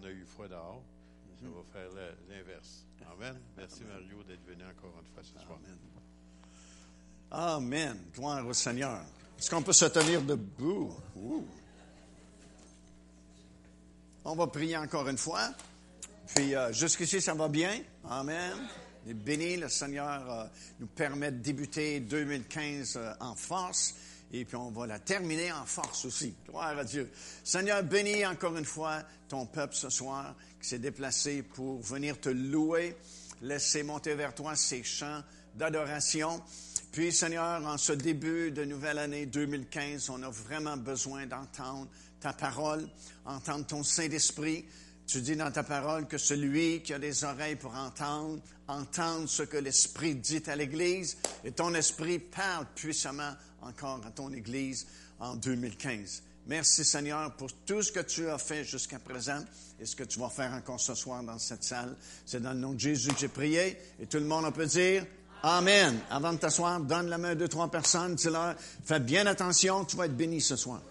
on a eu froid dehors. Ça va faire l'inverse. Amen. Merci Mario d'être venu encore une fois ce soir. Amen. Gloire au Seigneur. Est-ce qu'on peut se tenir debout? Ouh. On va prier encore une fois. Puis euh, jusqu'ici, ça va bien. Amen. Et béni, le Seigneur euh, nous permet de débuter 2015 euh, en force. Et puis on va la terminer en force aussi. Gloire à Dieu. Seigneur, bénis encore une fois ton peuple ce soir qui s'est déplacé pour venir te louer. Laisser monter vers toi ces chants d'adoration. Puis, Seigneur, en ce début de nouvelle année 2015, on a vraiment besoin d'entendre ta parole, entendre ton Saint-Esprit. Tu dis dans ta parole que celui qui a des oreilles pour entendre, entendre ce que l'Esprit dit à l'Église. Et ton Esprit parle puissamment encore à ton Église en 2015. Merci Seigneur pour tout ce que tu as fait jusqu'à présent et ce que tu vas faire encore ce soir dans cette salle. C'est dans le nom de Jésus que j'ai prié et tout le monde peut dire Amen. Avant de t'asseoir, donne la main à deux, trois personnes, dis-leur, fais bien attention, tu vas être béni ce soir.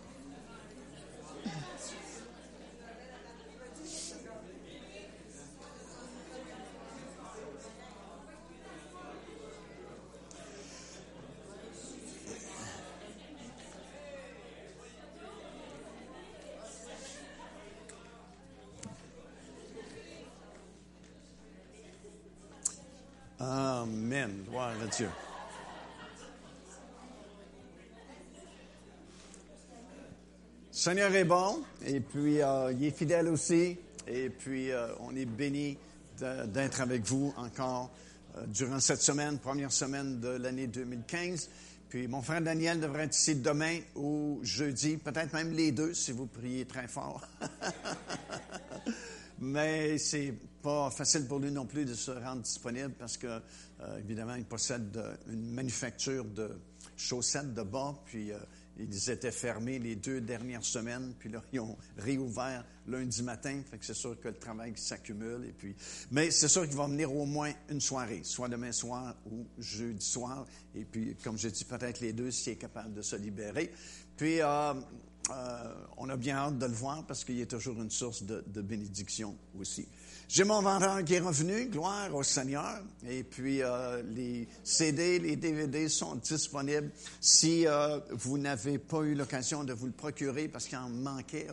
Amen. Gloire à Dieu. Seigneur est bon et puis euh, il est fidèle aussi et puis euh, on est béni d'être avec vous encore euh, durant cette semaine, première semaine de l'année 2015. Puis mon frère Daniel devrait être ici demain ou jeudi, peut-être même les deux si vous priez très fort. Mais c'est pas facile pour lui non plus de se rendre disponible parce que, euh, évidemment, il possède une manufacture de chaussettes de bas, puis euh, ils étaient fermés les deux dernières semaines, puis là, ils ont réouvert lundi matin, fait que c'est sûr que le travail s'accumule. Mais c'est sûr qu'il va venir au moins une soirée, soit demain soir ou jeudi soir, et puis, comme je dis, peut-être les deux s'il est capable de se libérer. Puis, euh, euh, on a bien hâte de le voir parce qu'il est toujours une source de, bénédiction aussi. J'ai mon vendeur qui est revenu, gloire au Seigneur. Et puis euh, les CD, les DVD sont disponibles. Si euh, vous n'avez pas eu l'occasion de vous le procurer parce qu'il en manquait,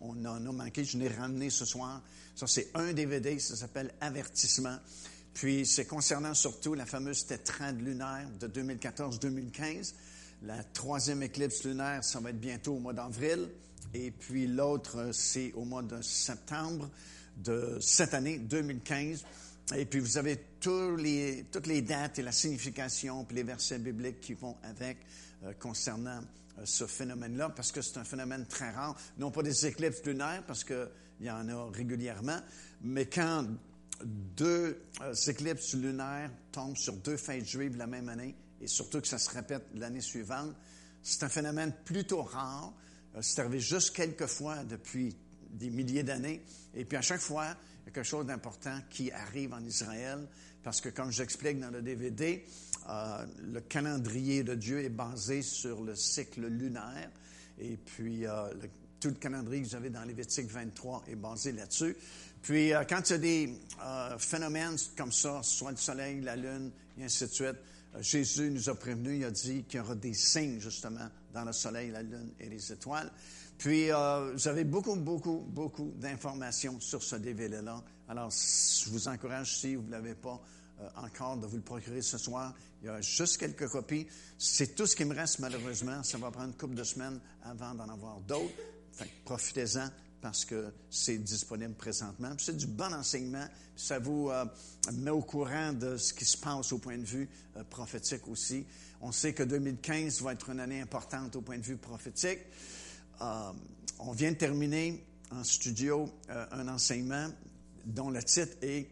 on en a manqué, je l'ai ramené ce soir. Ça, c'est un DVD, ça s'appelle Avertissement. Puis c'est concernant surtout la fameuse tétrade lunaire de 2014-2015. La troisième éclipse lunaire, ça va être bientôt au mois d'avril. Et puis l'autre, euh, c'est au mois de septembre de cette année, 2015. Et puis vous avez toutes les dates et la signification, puis les versets bibliques qui vont avec euh, concernant euh, ce phénomène-là, parce que c'est un phénomène très rare. Non pas des éclipses lunaires, parce qu'il y en a régulièrement, mais quand deux éclipses lunaires tombent sur deux fêtes juives la même année, et surtout que ça se répète l'année suivante, c'est un phénomène plutôt rare. Euh, c'est arrivé juste quelques fois depuis des milliers d'années. Et puis à chaque fois, il y a quelque chose d'important qui arrive en Israël, parce que comme j'explique dans le DVD, euh, le calendrier de Dieu est basé sur le cycle lunaire. Et puis euh, tout le calendrier que vous avez dans Lévitique 23 est basé là-dessus. Puis quand il y a des phénomènes comme ça, soit le soleil, la lune, et ainsi de suite, Jésus nous a prévenus, il a dit qu'il y aura des signes justement dans le soleil, la lune et les étoiles. Puis euh, vous avez beaucoup, beaucoup, beaucoup d'informations sur ce DVD-là. Alors je vous encourage, si vous ne l'avez pas euh, encore, de vous le procurer ce soir. Il y a juste quelques copies. C'est tout ce qui me reste malheureusement. Ça va prendre une couple de semaines avant d'en avoir d'autres. Profitez-en parce que c'est disponible présentement. C'est du bon enseignement. Ça vous euh, met au courant de ce qui se passe au point de vue euh, prophétique aussi. On sait que 2015 va être une année importante au point de vue prophétique. Euh, on vient de terminer en studio un enseignement dont le titre est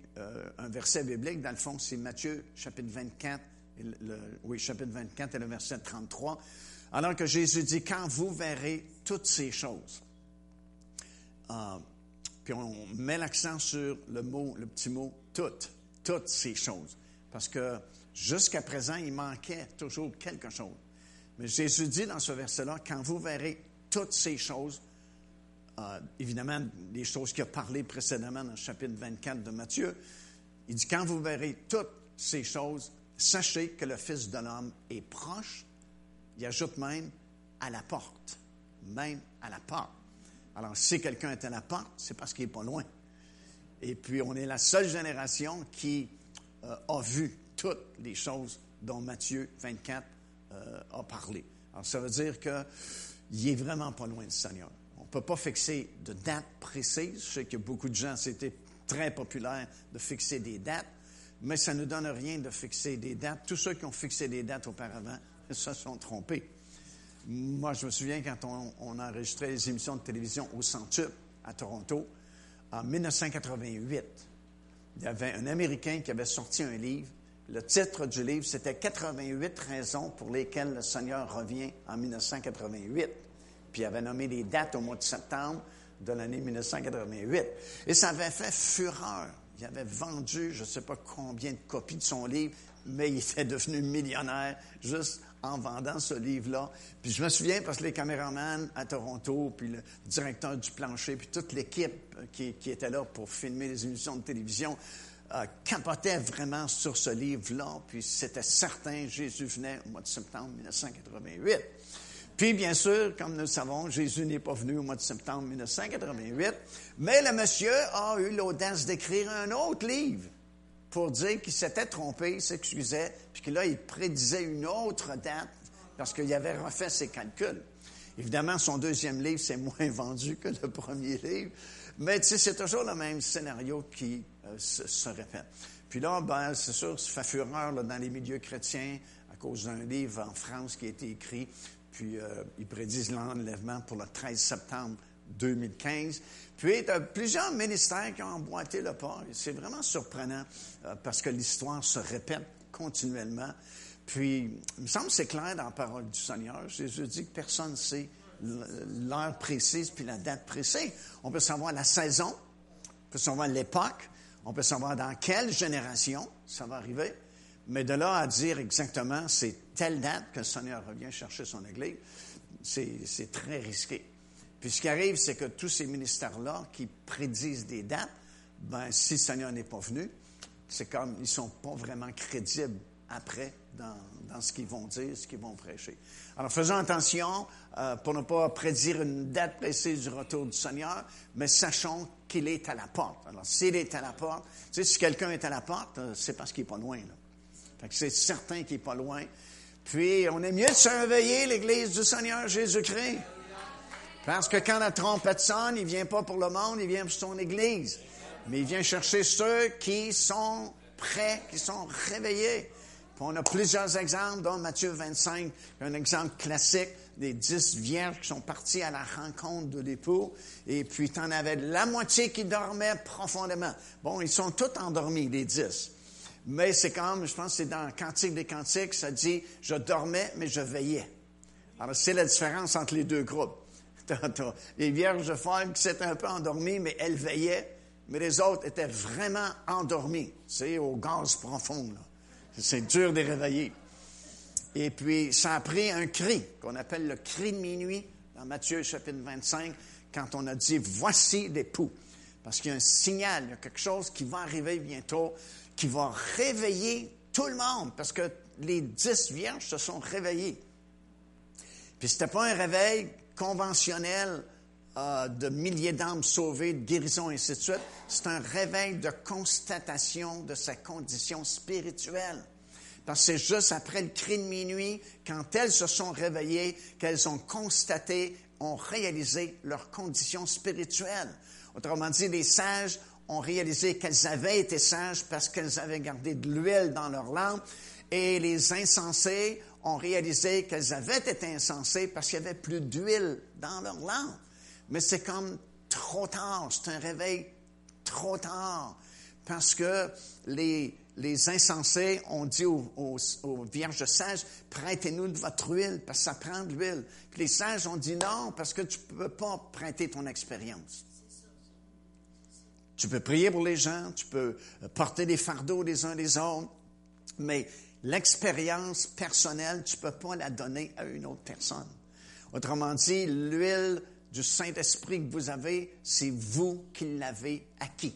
un verset biblique. Dans le fond, c'est Matthieu chapitre 24, et le- le- oui, chapitre 24 et le verset 33. Alors que Jésus dit, quand vous verrez toutes ces choses, euh, puis on met l'accent sur le mot, le petit mot toutes, toutes ces choses. Parce que jusqu'à présent, il manquait toujours quelque chose. Mais Jésus dit dans ce verset-là, quand vous verrez toutes ces choses, euh, évidemment, les choses qu'il a parlé précédemment dans le chapitre 24 de Matthieu. Il dit, quand vous verrez toutes ces choses, sachez que le Fils de l'homme est proche. Il ajoute même à la porte, même à la porte. Alors, si quelqu'un est à la porte, c'est parce qu'il n'est pas loin. Et puis, on est la seule génération qui euh, a vu toutes les choses dont Matthieu 24 euh, a parlé. Alors, ça veut dire qu'il est vraiment pas loin du Seigneur. On ne peut pas fixer de date précise. Je sais que beaucoup de gens, c'était très populaire de fixer des dates, mais ça ne donne rien de fixer des dates. Tous ceux qui ont fixé des dates auparavant se sont trompés. Moi, je me souviens quand on, enregistrait les émissions de télévision au Centuple à Toronto, en 1988, il y avait un Américain qui avait sorti un livre. Le titre du livre, c'était 88 raisons pour lesquelles le Seigneur revient en 1988. Puis il avait nommé les dates au mois de septembre de l'année 1988. Et ça avait fait fureur. Il avait vendu, je ne sais pas combien de copies de son livre, mais il était devenu millionnaire juste en vendant ce livre-là. Puis je me souviens parce que les caméramans à Toronto, puis le directeur du plancher, puis toute l'équipe qui, qui, était là pour filmer les émissions de télévision, euh, vraiment sur ce livre-là. Puis c'était certain, Jésus venait au mois de septembre 1988. Puis, bien sûr, comme nous le savons, Jésus n'est pas venu au mois de septembre 1988, mais le monsieur a eu l'audace d'écrire un autre livre pour dire qu'il s'était trompé, il s'excusait, puis que là, il prédisait une autre date parce qu'il avait refait ses calculs. Évidemment, son deuxième livre, c'est moins vendu que le premier livre, mais c'est toujours le même scénario qui euh, se, répète. Puis là, ben, c'est sûr, ça fait fureur dans les milieux chrétiens à cause d'un livre en France qui a été écrit, puis euh, ils prédisent l'enlèvement pour le 13 septembre 2015. Puis, il y a plusieurs ministères qui ont emboîté le pas. C'est vraiment surprenant euh, parce que l'histoire se répète continuellement. Puis, il me semble que c'est clair dans la parole du Seigneur. Jésus dit que personne ne sait l'heure précise puis la date précise. On peut savoir la saison, on peut savoir l'époque, on peut savoir dans quelle génération ça va arriver. Mais de là à dire exactement c'est telle date que le Seigneur revient chercher son Église, c'est très risqué. Puis ce qui arrive, c'est que tous ces ministères-là qui prédisent des dates, ben, si le Seigneur n'est pas venu, c'est comme ils ne sont pas vraiment crédibles après dans, ce qu'ils vont dire, ce qu'ils vont prêcher. Alors faisons attention euh, pour ne pas prédire une date précise du retour du Seigneur, mais sachons qu'il est à la porte. Alors s'il est à la porte, tu sais, si quelqu'un est à la porte, euh, c'est parce qu'il n'est pas loin. Là. c'est certain qu'il n'est pas loin. Puis on est mieux de se réveiller, l'Église du Seigneur Jésus-Christ. Parce que quand la trompette sonne, il vient pas pour le monde, il vient pour son Église. Mais il vient chercher ceux qui sont prêts, qui sont réveillés. Puis on a plusieurs exemples, dont Matthieu 25, un exemple classique des dix vierges qui sont parties à la rencontre de l'époux. Et puis, tu en avais la moitié qui dormait profondément. Bon, ils sont tous endormis, les dix. Mais c'est comme, je pense que c'est dans Cantique des Cantiques, ça dit, je dormais, mais je veillais. Alors, c'est la différence entre les deux groupes. les vierges folles qui s'étaient un peu endormies, mais elles veillaient, mais les autres étaient vraiment endormis. C'est au gaz profond, C'est dur de les réveiller. Et puis, ça a pris un cri, qu'on appelle le cri de minuit, dans Matthieu chapitre 25, quand on a dit, voici l'époux. Parce qu'il y a un signal, il y a quelque chose qui va arriver bientôt, qui va réveiller tout le monde, parce que les dix vierges se sont réveillées. Puis c'était pas un réveil conventionnel euh, de milliers d'âmes sauvées, de guérison, et ainsi de suite. C'est un réveil de constatation de sa condition spirituelle. Parce que c'est juste après le cri de minuit, quand elles se sont réveillées, qu'elles ont constaté, ont réalisé leur condition spirituelle. Autrement dit, les sages ont réalisé qu'elles avaient été sages parce qu'elles avaient gardé de l'huile dans leur lampe, et les insensés ont réalisé qu'elles avaient été insensées parce qu'il n'y avait plus d'huile dans leur lampe. Mais c'est comme trop tard, c'est un réveil trop tard, parce que les, les insensés ont dit aux, aux, vierges sages, prêtez-nous de votre huile, parce que ça prend de l'huile. Puis les sages ont dit non, parce que tu ne peux pas prêter ton expérience. Tu peux prier pour les gens, tu peux porter des fardeaux les uns les autres, mais L'expérience personnelle, tu ne peux pas la donner à une autre personne. Autrement dit, l'huile du Saint-Esprit que vous avez, c'est vous qui l'avez acquis.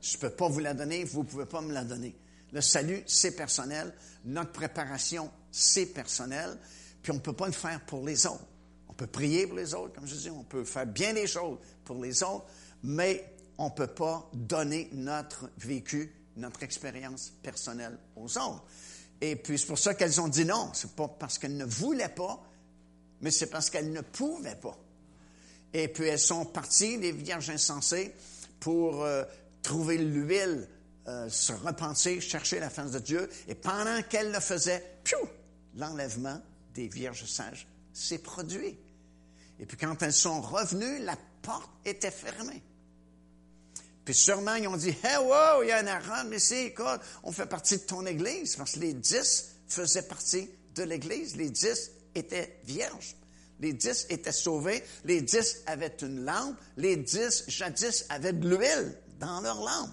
Je ne peux pas vous la donner, vous ne pouvez pas me la donner. Le salut, c'est personnel. Notre préparation, c'est personnel. Puis on ne peut pas le faire pour les autres. On peut prier pour les autres, comme je dis, on peut faire bien des choses pour les autres, mais on ne peut pas donner notre vécu, notre expérience personnelle aux autres. Et puis c'est pour ça qu'elles ont dit non. C'est pas parce qu'elles ne voulaient pas, mais c'est parce qu'elles ne pouvaient pas. Et puis elles sont parties, les vierges insensées, pour euh, trouver l'huile, euh, se repenser, chercher la face de Dieu. Et pendant qu'elles le faisaient, l'enlèvement des vierges sages s'est produit. Et puis quand elles sont revenues, la porte était fermée. Puis sûrement, ils ont dit, Hey, wow, il y a un Aaron ici, écoute, on fait partie de ton Église, parce que les dix faisaient partie de l'Église. Les dix étaient vierges. Les dix étaient sauvés. Les dix avaient une lampe. Les dix, jadis, avaient de l'huile dans leur lampe.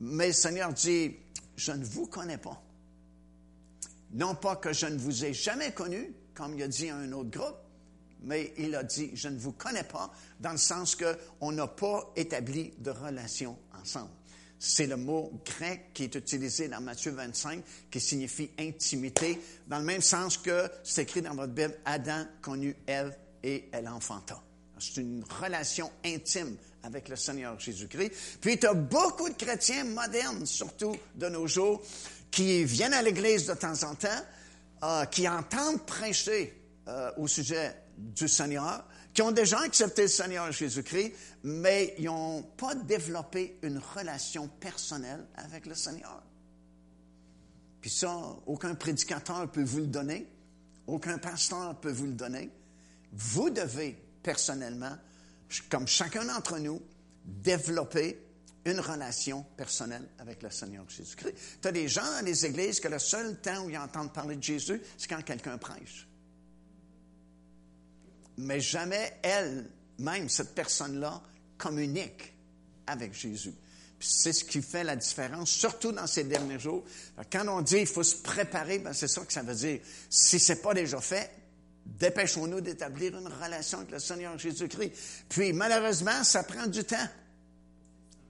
Mais le Seigneur dit, je ne vous connais pas. Non pas que je ne vous ai jamais connu, comme il a dit à un autre groupe, mais il a dit, je ne vous connais pas, dans le sens qu'on n'a pas établi de relation ensemble. C'est le mot grec qui est utilisé dans Matthieu 25, qui signifie intimité, dans le même sens que c'est écrit dans votre Bible, Adam connut Ève et elle enfanta. C'est une relation intime avec le Seigneur Jésus-Christ. Puis tu as beaucoup de chrétiens modernes, surtout de nos jours, qui viennent à l'Église de temps en temps, euh, qui entendent prêcher euh, au sujet du Seigneur, qui ont déjà accepté le Seigneur Jésus-Christ, mais ils n'ont pas développé une relation personnelle avec le Seigneur. Puis ça, aucun prédicateur peut vous le donner, aucun pasteur peut vous le donner. Vous devez personnellement, comme chacun d'entre nous, développer une relation personnelle avec le Seigneur Jésus-Christ. Tu as des gens dans les églises que le seul temps où ils entendent parler de Jésus, c'est quand quelqu'un prêche mais jamais elle, même cette personne-là, communique avec Jésus. C'est ce qui fait la différence, surtout dans ces derniers jours. Quand on dit qu'il faut se préparer, ben c'est ça que ça veut dire. Si ce n'est pas déjà fait, dépêchons-nous d'établir une relation avec le Seigneur Jésus-Christ. Puis, malheureusement, ça prend du temps,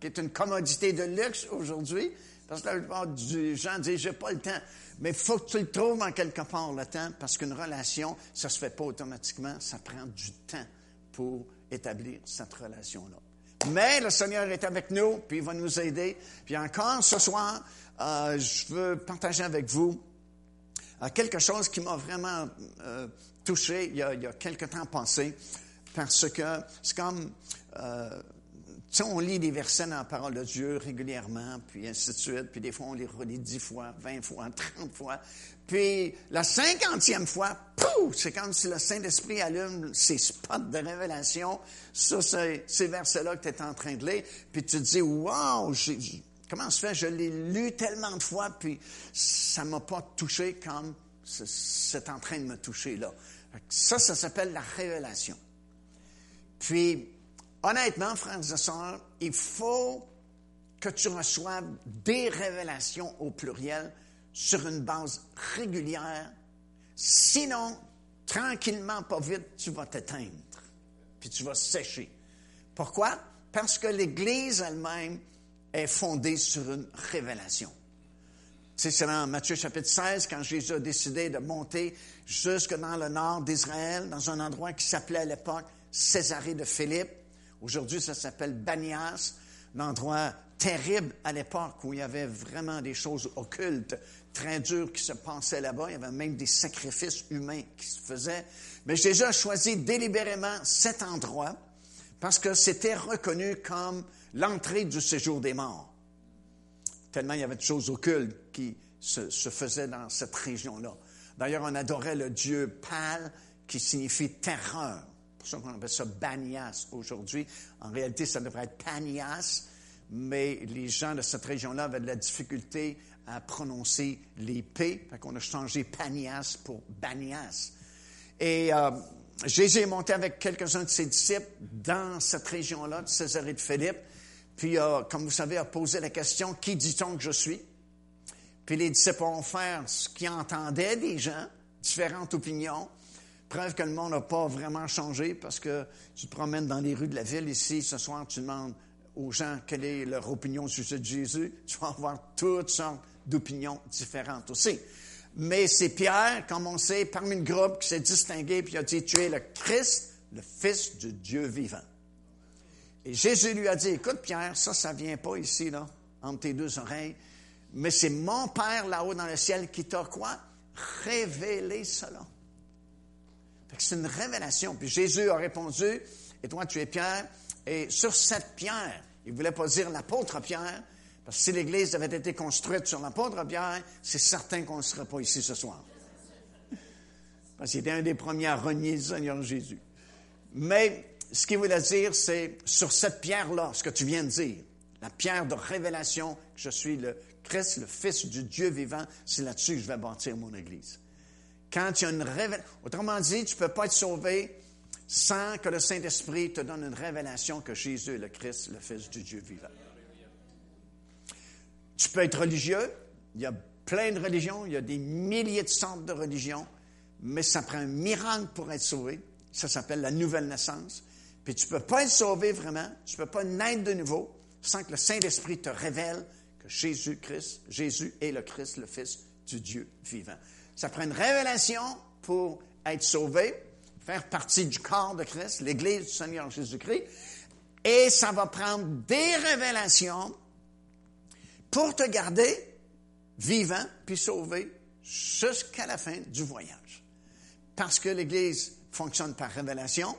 qui est une commodité de luxe aujourd'hui, parce que la plupart des gens disent, j'ai pas le temps. Mais il faut que tu le trouves en quelque part, le temps, parce qu'une relation, ça ne se fait pas automatiquement, ça prend du temps pour établir cette relation-là. Mais le Seigneur est avec nous, puis il va nous aider. Puis encore ce soir, euh, je veux partager avec vous euh, quelque chose qui m'a vraiment euh, touché il y, a, il y, a, quelques temps passé, parce que c'est comme sais, on lit des versets dans la parole de Dieu régulièrement, puis ainsi de suite, puis des fois on les relit dix fois, vingt fois, trente fois. Puis la cinquantième fois, pouf, c'est comme si le Saint-Esprit allume ses spots de révélation sur ces, ces versets-là que tu es en train de lire, puis tu te dis, wow, comment se fait, je l'ai lu tellement de fois, puis ça m'a pas touché comme c'est en train de me toucher là. Ça, ça s'appelle la révélation. Puis, Honnêtement, frères et sœurs, il faut que tu reçoives des révélations au pluriel sur une base régulière. Sinon, tranquillement, pas vite, tu vas t'éteindre, puis tu vas sécher. Pourquoi? Parce que l'Église elle-même est fondée sur une révélation. Tu sais, c'est dans Matthieu chapitre 16, quand Jésus a décidé de monter jusque dans le nord d'Israël, dans un endroit qui s'appelait à l'époque Césarée de Philippe. Aujourd'hui, ça s'appelle Banias, un endroit terrible à l'époque où il y avait vraiment des choses occultes, très dures qui se passaient là-bas. Il y avait même des sacrifices humains qui se faisaient. Mais Jésus a choisi délibérément cet endroit parce que c'était reconnu comme l'entrée du séjour des morts. Tellement il y avait de choses occultes qui se, faisaient dans cette région-là. D'ailleurs, on adorait le dieu Pal, qui signifie terreur pour ça qu'on appelle ça Banias aujourd'hui. En réalité, ça devrait être Panias, mais les gens de cette région-là avaient de la difficulté à prononcer les P, fait qu'on a changé Panias pour Banias. Et euh, Jésus est monté avec quelques-uns de ses disciples dans cette région-là, de Césarée de Philippe, puis, euh, comme vous savez, a posé la question, qui dit-on que je suis? Puis les disciples ont fait ce qu'ils entendaient des gens, différentes opinions. Preuve que le monde n'a pas vraiment changé parce que tu te promènes dans les rues de la ville ici, ce soir, tu demandes aux gens quelle est leur opinion sur ce Jésus. Tu vas avoir toutes sortes d'opinions différentes aussi. Mais c'est Pierre, comme on sait, parmi le groupe qui s'est distingué, puis a dit, tu es le Christ, le Fils de Dieu vivant. Et Jésus lui a dit, écoute Pierre, ça, ça vient pas ici, là, entre tes deux oreilles, mais c'est mon Père là-haut dans le ciel qui t'a quoi? Révélé cela. C'est une révélation. Puis Jésus a répondu, et toi tu es Pierre, et sur cette pierre, il ne voulait pas dire l'apôtre Pierre, parce que si l'Église avait été construite sur l'apôtre Pierre, c'est certain qu'on ne serait pas ici ce soir. Parce qu'il était un des premiers à renier le Seigneur Jésus. Mais ce qu'il voulait dire, c'est sur cette pierre-là, ce que tu viens de dire, la pierre de révélation, que je suis le Christ, le Fils du Dieu vivant, c'est là-dessus que je vais bâtir mon Église. Quand une autrement dit, tu ne peux pas être sauvé sans que le Saint-Esprit te donne une révélation que Jésus est le Christ, le Fils du Dieu vivant. Tu peux être religieux, il y a plein de religions, il y a des milliers de sortes de religions, mais ça prend un miracle pour être sauvé. Ça s'appelle la nouvelle naissance. Puis tu ne peux pas être sauvé vraiment, tu ne peux pas naître de nouveau sans que le Saint-Esprit te révèle que Jésus-Christ, Jésus est le Christ, le Fils du Dieu vivant. Ça prend une révélation pour être sauvé, faire partie du corps de Christ, l'Église du Seigneur Jésus-Christ, et ça va prendre des révélations pour te garder vivant puis sauvé jusqu'à la fin du voyage. Parce que l'Église fonctionne par révélation,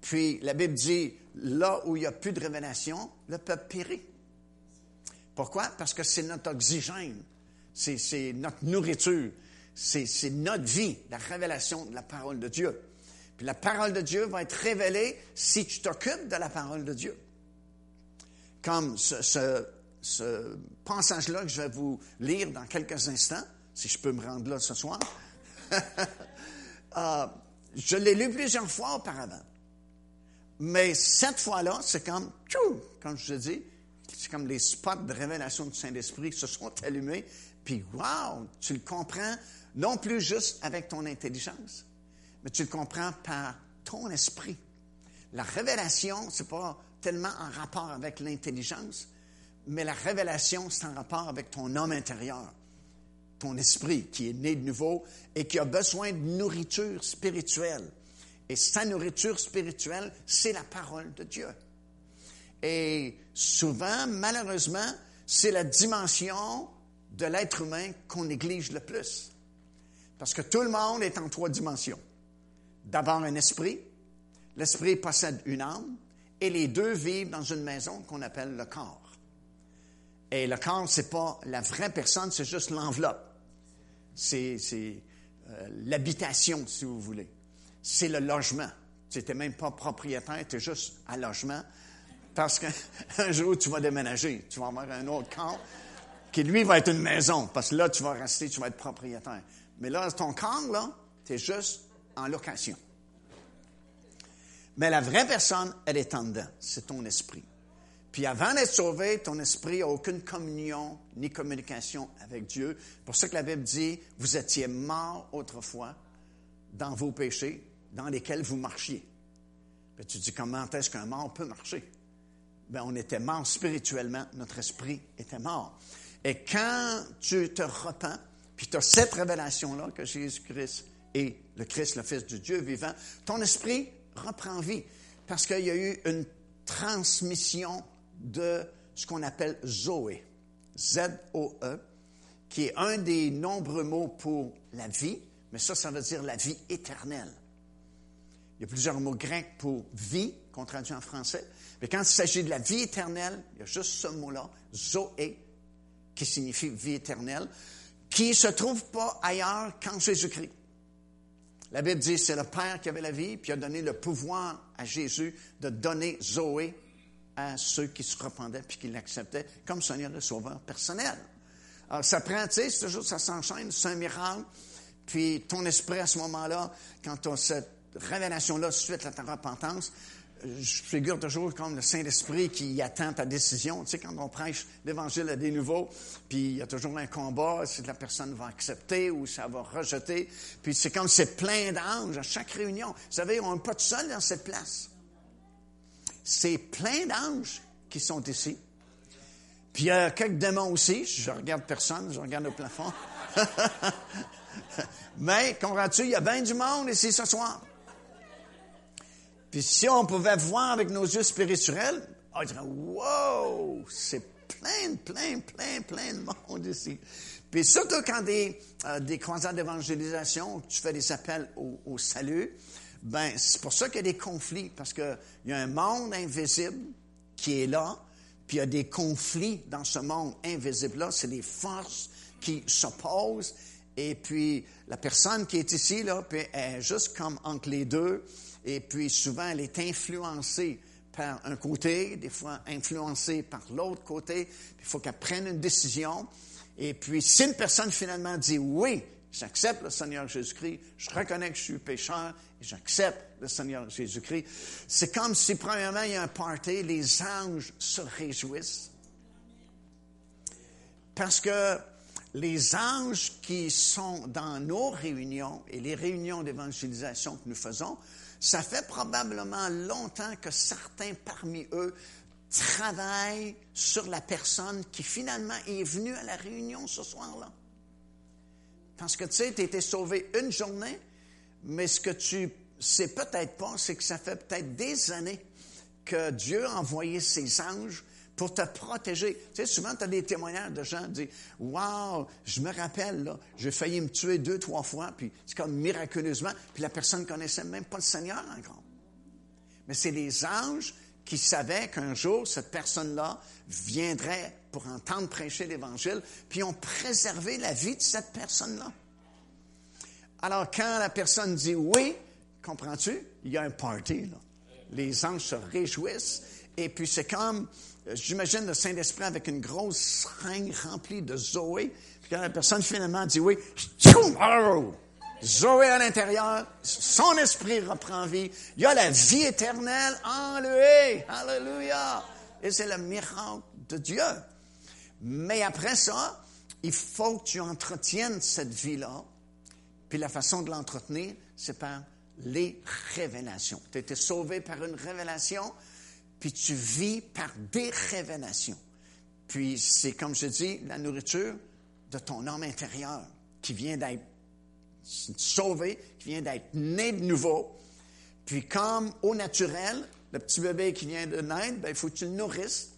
puis la Bible dit, là où il n'y a plus de révélation, le peuple périt. Pourquoi? Parce que c'est notre oxygène, c'est notre nourriture, c'est notre vie, la révélation de la parole de Dieu. Puis la parole de Dieu va être révélée si tu t'occupes de la parole de Dieu. Comme ce, passage-là que je vais vous lire dans quelques instants, si je peux me rendre là ce soir. euh, je l'ai lu plusieurs fois auparavant. Mais cette fois-là, c'est comme, tchou, comme je te dis, c'est comme les spots de révélation du Saint-Esprit qui se sont allumés. Puis, wow, tu le comprends non plus juste avec ton intelligence, mais tu le comprends par ton esprit. La révélation, c'est pas tellement en rapport avec l'intelligence, mais la révélation, c'est en rapport avec ton homme intérieur, ton esprit qui est né de nouveau et qui a besoin de nourriture spirituelle. Et sa nourriture spirituelle, c'est la parole de Dieu. Et souvent, malheureusement, c'est la dimension de l'être humain qu'on néglige le plus. Parce que tout le monde est en trois dimensions. D'abord un esprit, l'esprit possède une âme, et les deux vivent dans une maison qu'on appelle le corps. Et le corps, c'est pas la vraie personne, c'est juste l'enveloppe. C'est euh, l'habitation, si vous voulez. C'est le logement. Tu n'étais même pas propriétaire, tu es juste à logement. Parce qu'un jour, tu vas déménager. Tu vas avoir un autre corps qui, lui, va être une maison. Parce que là, tu vas rester, tu vas être propriétaire. Mais là, ton corps, là, tu es juste en location. Mais la vraie personne, elle est en dedans. C'est ton esprit. Puis avant d'être sauvé, ton esprit n'a aucune communion ni communication avec Dieu. Pour ça que la Bible dit, vous étiez morts autrefois dans vos péchés dans lesquels vous marchiez. Puis tu dis, comment est-ce qu'un mort peut marcher? Bien, on était mort spirituellement, notre esprit était mort. Et quand tu te repens, puis tu as cette révélation-là que Jésus-Christ est le Christ, le Fils de Dieu vivant, ton esprit reprend vie parce qu'il y a eu une transmission de ce qu'on appelle Zoé, Z-O-E, qui est un des nombreux mots pour la vie, mais ça, ça veut dire la vie éternelle. Il y a plusieurs mots grecs pour vie, qu'on traduit en français, mais quand il s'agit de la vie éternelle, il y a juste ce mot-là, Zoé, qui signifie vie éternelle, qui ne se trouve pas ailleurs qu'en Jésus-Christ. La Bible dit c'est le Père qui avait la vie, puis a donné le pouvoir à Jésus de donner Zoé à ceux qui se rependaient puis qui l'acceptaient comme Seigneur et Sauveur personnel. Alors, ça prend, tu sais, c'est toujours, ça s'enchaîne, c'est un miracle. Puis ton esprit, à ce moment-là, quand tu as cette révélation-là suite à ta repentance, je figure toujours comme le Saint-Esprit qui attend ta décision. Tu sais, quand on prêche l'Évangile à des nouveaux, puis il y a toujours un combat, si la personne va accepter ou ça va rejeter. Puis c'est comme c'est plein d'anges à chaque réunion. Vous savez, on n'est pas tout seul dans cette place. C'est plein d'anges qui sont ici. Puis il y a quelques démons aussi. Je regarde personne, je regarde le plafond. Mais, comprends-tu, il y a bien du monde ici ce soir. Puis si on pouvait voir avec nos yeux spirituels, on dirait, wow, c'est plein, plein, plein, plein de monde ici. Puis surtout quand des, euh, des croisades d'évangélisation, tu fais des appels au, au salut, ben c'est pour ça qu'il y a des conflits, parce qu'il y a un monde invisible qui est là, puis il y a des conflits dans ce monde invisible-là, c'est des forces qui s'opposent, et puis la personne qui est ici, là, puis est juste comme entre les deux, et puis souvent, elle est influencée par un côté, des fois influencée par l'autre côté. Il faut qu'elle prenne une décision. Et puis, si une personne finalement dit oui, j'accepte le Seigneur Jésus-Christ, je reconnais que je suis pécheur et j'accepte le Seigneur Jésus-Christ, c'est comme si, premièrement, il y a un party, les anges se réjouissent. Parce que les anges qui sont dans nos réunions et les réunions d'évangélisation que nous faisons, ça fait probablement longtemps que certains parmi eux travaillent sur la personne qui finalement est venue à la réunion ce soir-là. Parce que tu sais, tu été sauvé une journée, mais ce que tu sais peut-être pas, c'est que ça fait peut-être des années que Dieu a envoyé ses anges pour te protéger. Tu sais, souvent, tu as des témoignages de gens qui disent Wow, je me rappelle, j'ai failli me tuer deux, trois fois, puis c'est comme miraculeusement, puis la personne ne connaissait même pas le Seigneur encore. Mais c'est les anges qui savaient qu'un jour, cette personne-là viendrait pour entendre prêcher l'Évangile, puis ont préservé la vie de cette personne-là. Alors, quand la personne dit oui, comprends-tu? Il y a un party, là. Les anges se réjouissent, et puis c'est comme J'imagine le Saint-Esprit avec une grosse seringue remplie de Zoé. Puis quand la personne finalement dit oui, Zoé à l'intérieur, son esprit reprend vie. Il y a la vie éternelle en lui. Alléluia. Et c'est le miracle de Dieu. Mais après ça, il faut que tu entretiennes cette vie-là. Puis la façon de l'entretenir, c'est par les révélations. Tu as été sauvé par une révélation puis tu vis par des révélations. Puis c'est, comme je dis, la nourriture de ton homme intérieur qui vient d'être sauvé, qui vient d'être né de nouveau. Puis comme au naturel, le petit bébé qui vient de naître, ben, il faut que tu le nourrisses.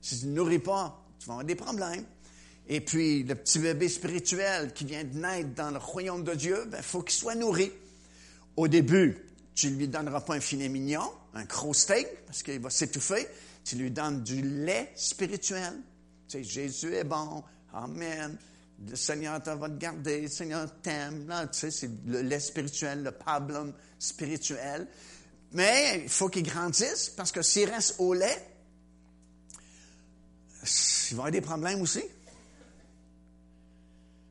Si tu ne le nourris pas, tu vas avoir des problèmes. Et puis le petit bébé spirituel qui vient de naître dans le royaume de Dieu, ben, il faut qu'il soit nourri. Au début, tu ne lui donneras pas un filet mignon, un gros steak, parce qu'il va s'étouffer. Tu lui donnes du lait spirituel. Tu sais, Jésus est bon. Amen. Le Seigneur va te garder. Le Seigneur t'aime. tu sais, c'est le lait spirituel, le pablum spirituel. Mais il faut qu'il grandisse, parce que s'il reste au lait, il va avoir des problèmes aussi.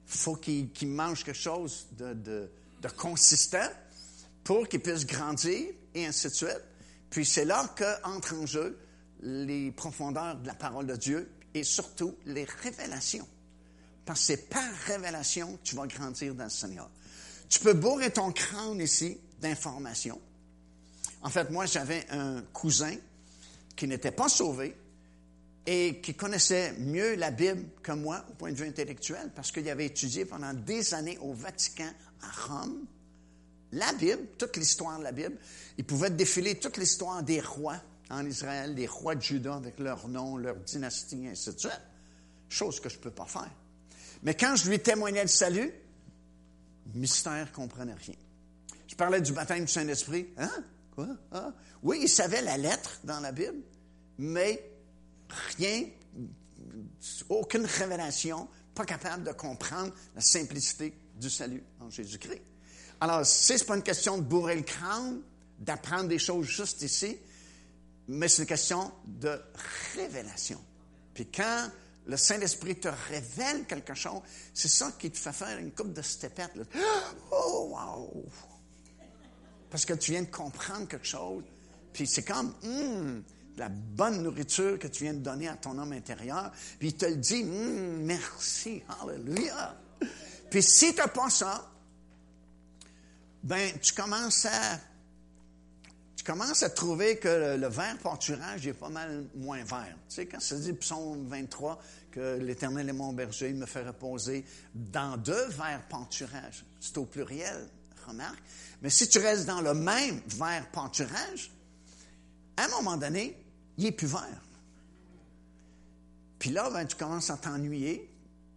Il faut qu'il mange quelque chose de, de, de consistant pour qu'il puisse grandir et ainsi de suite. Puis c'est là qu'entrent en jeu les profondeurs de la parole de Dieu et surtout les révélations. Parce que c'est par révélation que tu vas grandir dans le Seigneur. Tu peux bourrer ton crâne ici d'informations. En fait, moi, j'avais un cousin qui n'était pas sauvé et qui connaissait mieux la Bible que moi au point de vue intellectuel parce qu'il avait étudié pendant des années au Vatican à Rome la Bible, toute l'histoire de la Bible. Il pouvait défiler toute l'histoire des rois en Israël, des rois de Juda avec leur nom, leur dynastie, et ainsi de. Chose que je ne peux pas faire. Mais quand je lui témoignais le salut, mystère ne comprenait rien. Je parlais du baptême du Saint-Esprit. Hein? Quoi? Ah? Oui, il savait la lettre dans la Bible, mais rien, aucune révélation, pas capable de comprendre la simplicité du salut en Jésus-Christ. Alors, c'est pas une question de bourrer le crâne, d'apprendre des choses juste ici, mais c'est une question de révélation. Puis quand le Saint-Esprit te révèle quelque chose, c'est ça qui te fait faire une coupe de stepettes. Oh, wow! Parce que tu viens de comprendre quelque chose, puis c'est comme, hum, la bonne nourriture que tu viens de donner à ton homme intérieur, puis il te le dit, hum, merci, hallelujah. Puis si tu n'as pas ça, ben tu commences à tu commences à trouver que le, le vert pâturage est pas mal moins vert. Tu sais, quand ça dit psaume 23 que l'Éternel est mon berger, il me fait reposer dans deux verts pâturages, c'est au pluriel, remarque. Mais si tu restes dans le même vert pâturage, à un moment donné, il est plus vert. Puis là, ben, tu commences à t'ennuyer,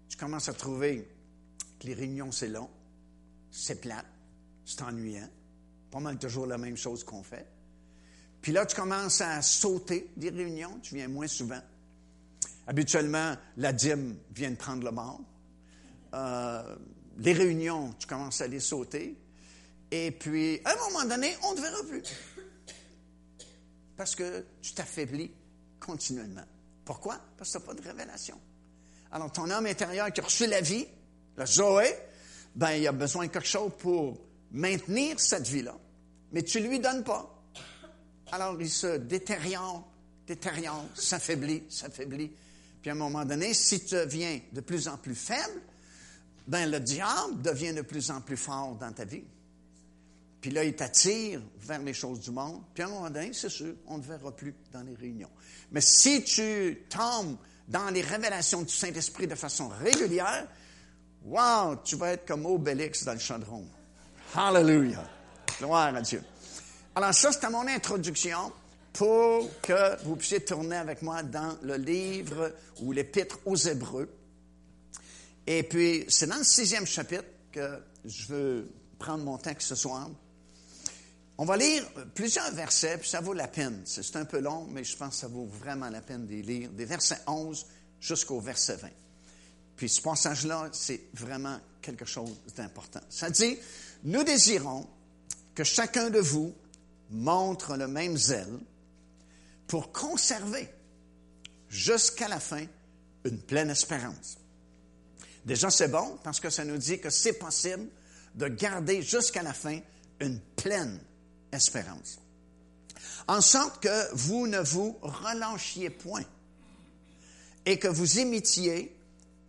tu commences à trouver que les réunions, c'est long, c'est plat, c'est ennuyant, pas mal toujours la même chose qu'on fait. Puis là, tu commences à sauter des réunions, tu viens moins souvent. Habituellement, la dîme vient de prendre le bord. Euh, les réunions, tu commences à les sauter. Et puis, à un moment donné, on ne te verra plus. Parce que tu t'affaiblis continuellement. Pourquoi? Parce que tu n'as pas de révélation. Alors, ton homme intérieur qui a reçu la vie, la Zoé, ben, il a besoin de quelque chose pour maintenir cette vie-là. Mais tu ne lui donnes pas. Alors, il se détériore, détériore, s'affaiblit, s'affaiblit. Puis à un moment donné, si tu deviens de plus en plus faible, ben le diable devient de plus en plus fort dans ta vie. Puis là, il t'attire vers les choses du monde. Puis à un moment donné, c'est sûr, on ne verra plus dans les réunions. Mais si tu tombes dans les révélations du Saint-Esprit de façon régulière, wow, tu vas être comme Obélix dans le chaudron. Hallelujah. Gloire à Dieu. Alors ça, c'était mon introduction pour que vous puissiez tourner avec moi dans le livre ou l'épître aux Hébreux. Et puis, c'est dans le sixième chapitre que je veux prendre mon temps ce soir. On va lire plusieurs versets, puis ça vaut la peine. C'est un peu long, mais je pense que ça vaut vraiment la peine de lire, des versets 11 jusqu'au verset 20. Puis ce passage-là, c'est vraiment quelque chose d'important. Ça dit, nous désirons que chacun de vous montre le même zèle pour conserver jusqu'à la fin une pleine espérance. Déjà, c'est bon parce que ça nous dit que c'est possible de garder jusqu'à la fin une pleine espérance. En sorte que vous ne vous relâchiez point et que vous imitiez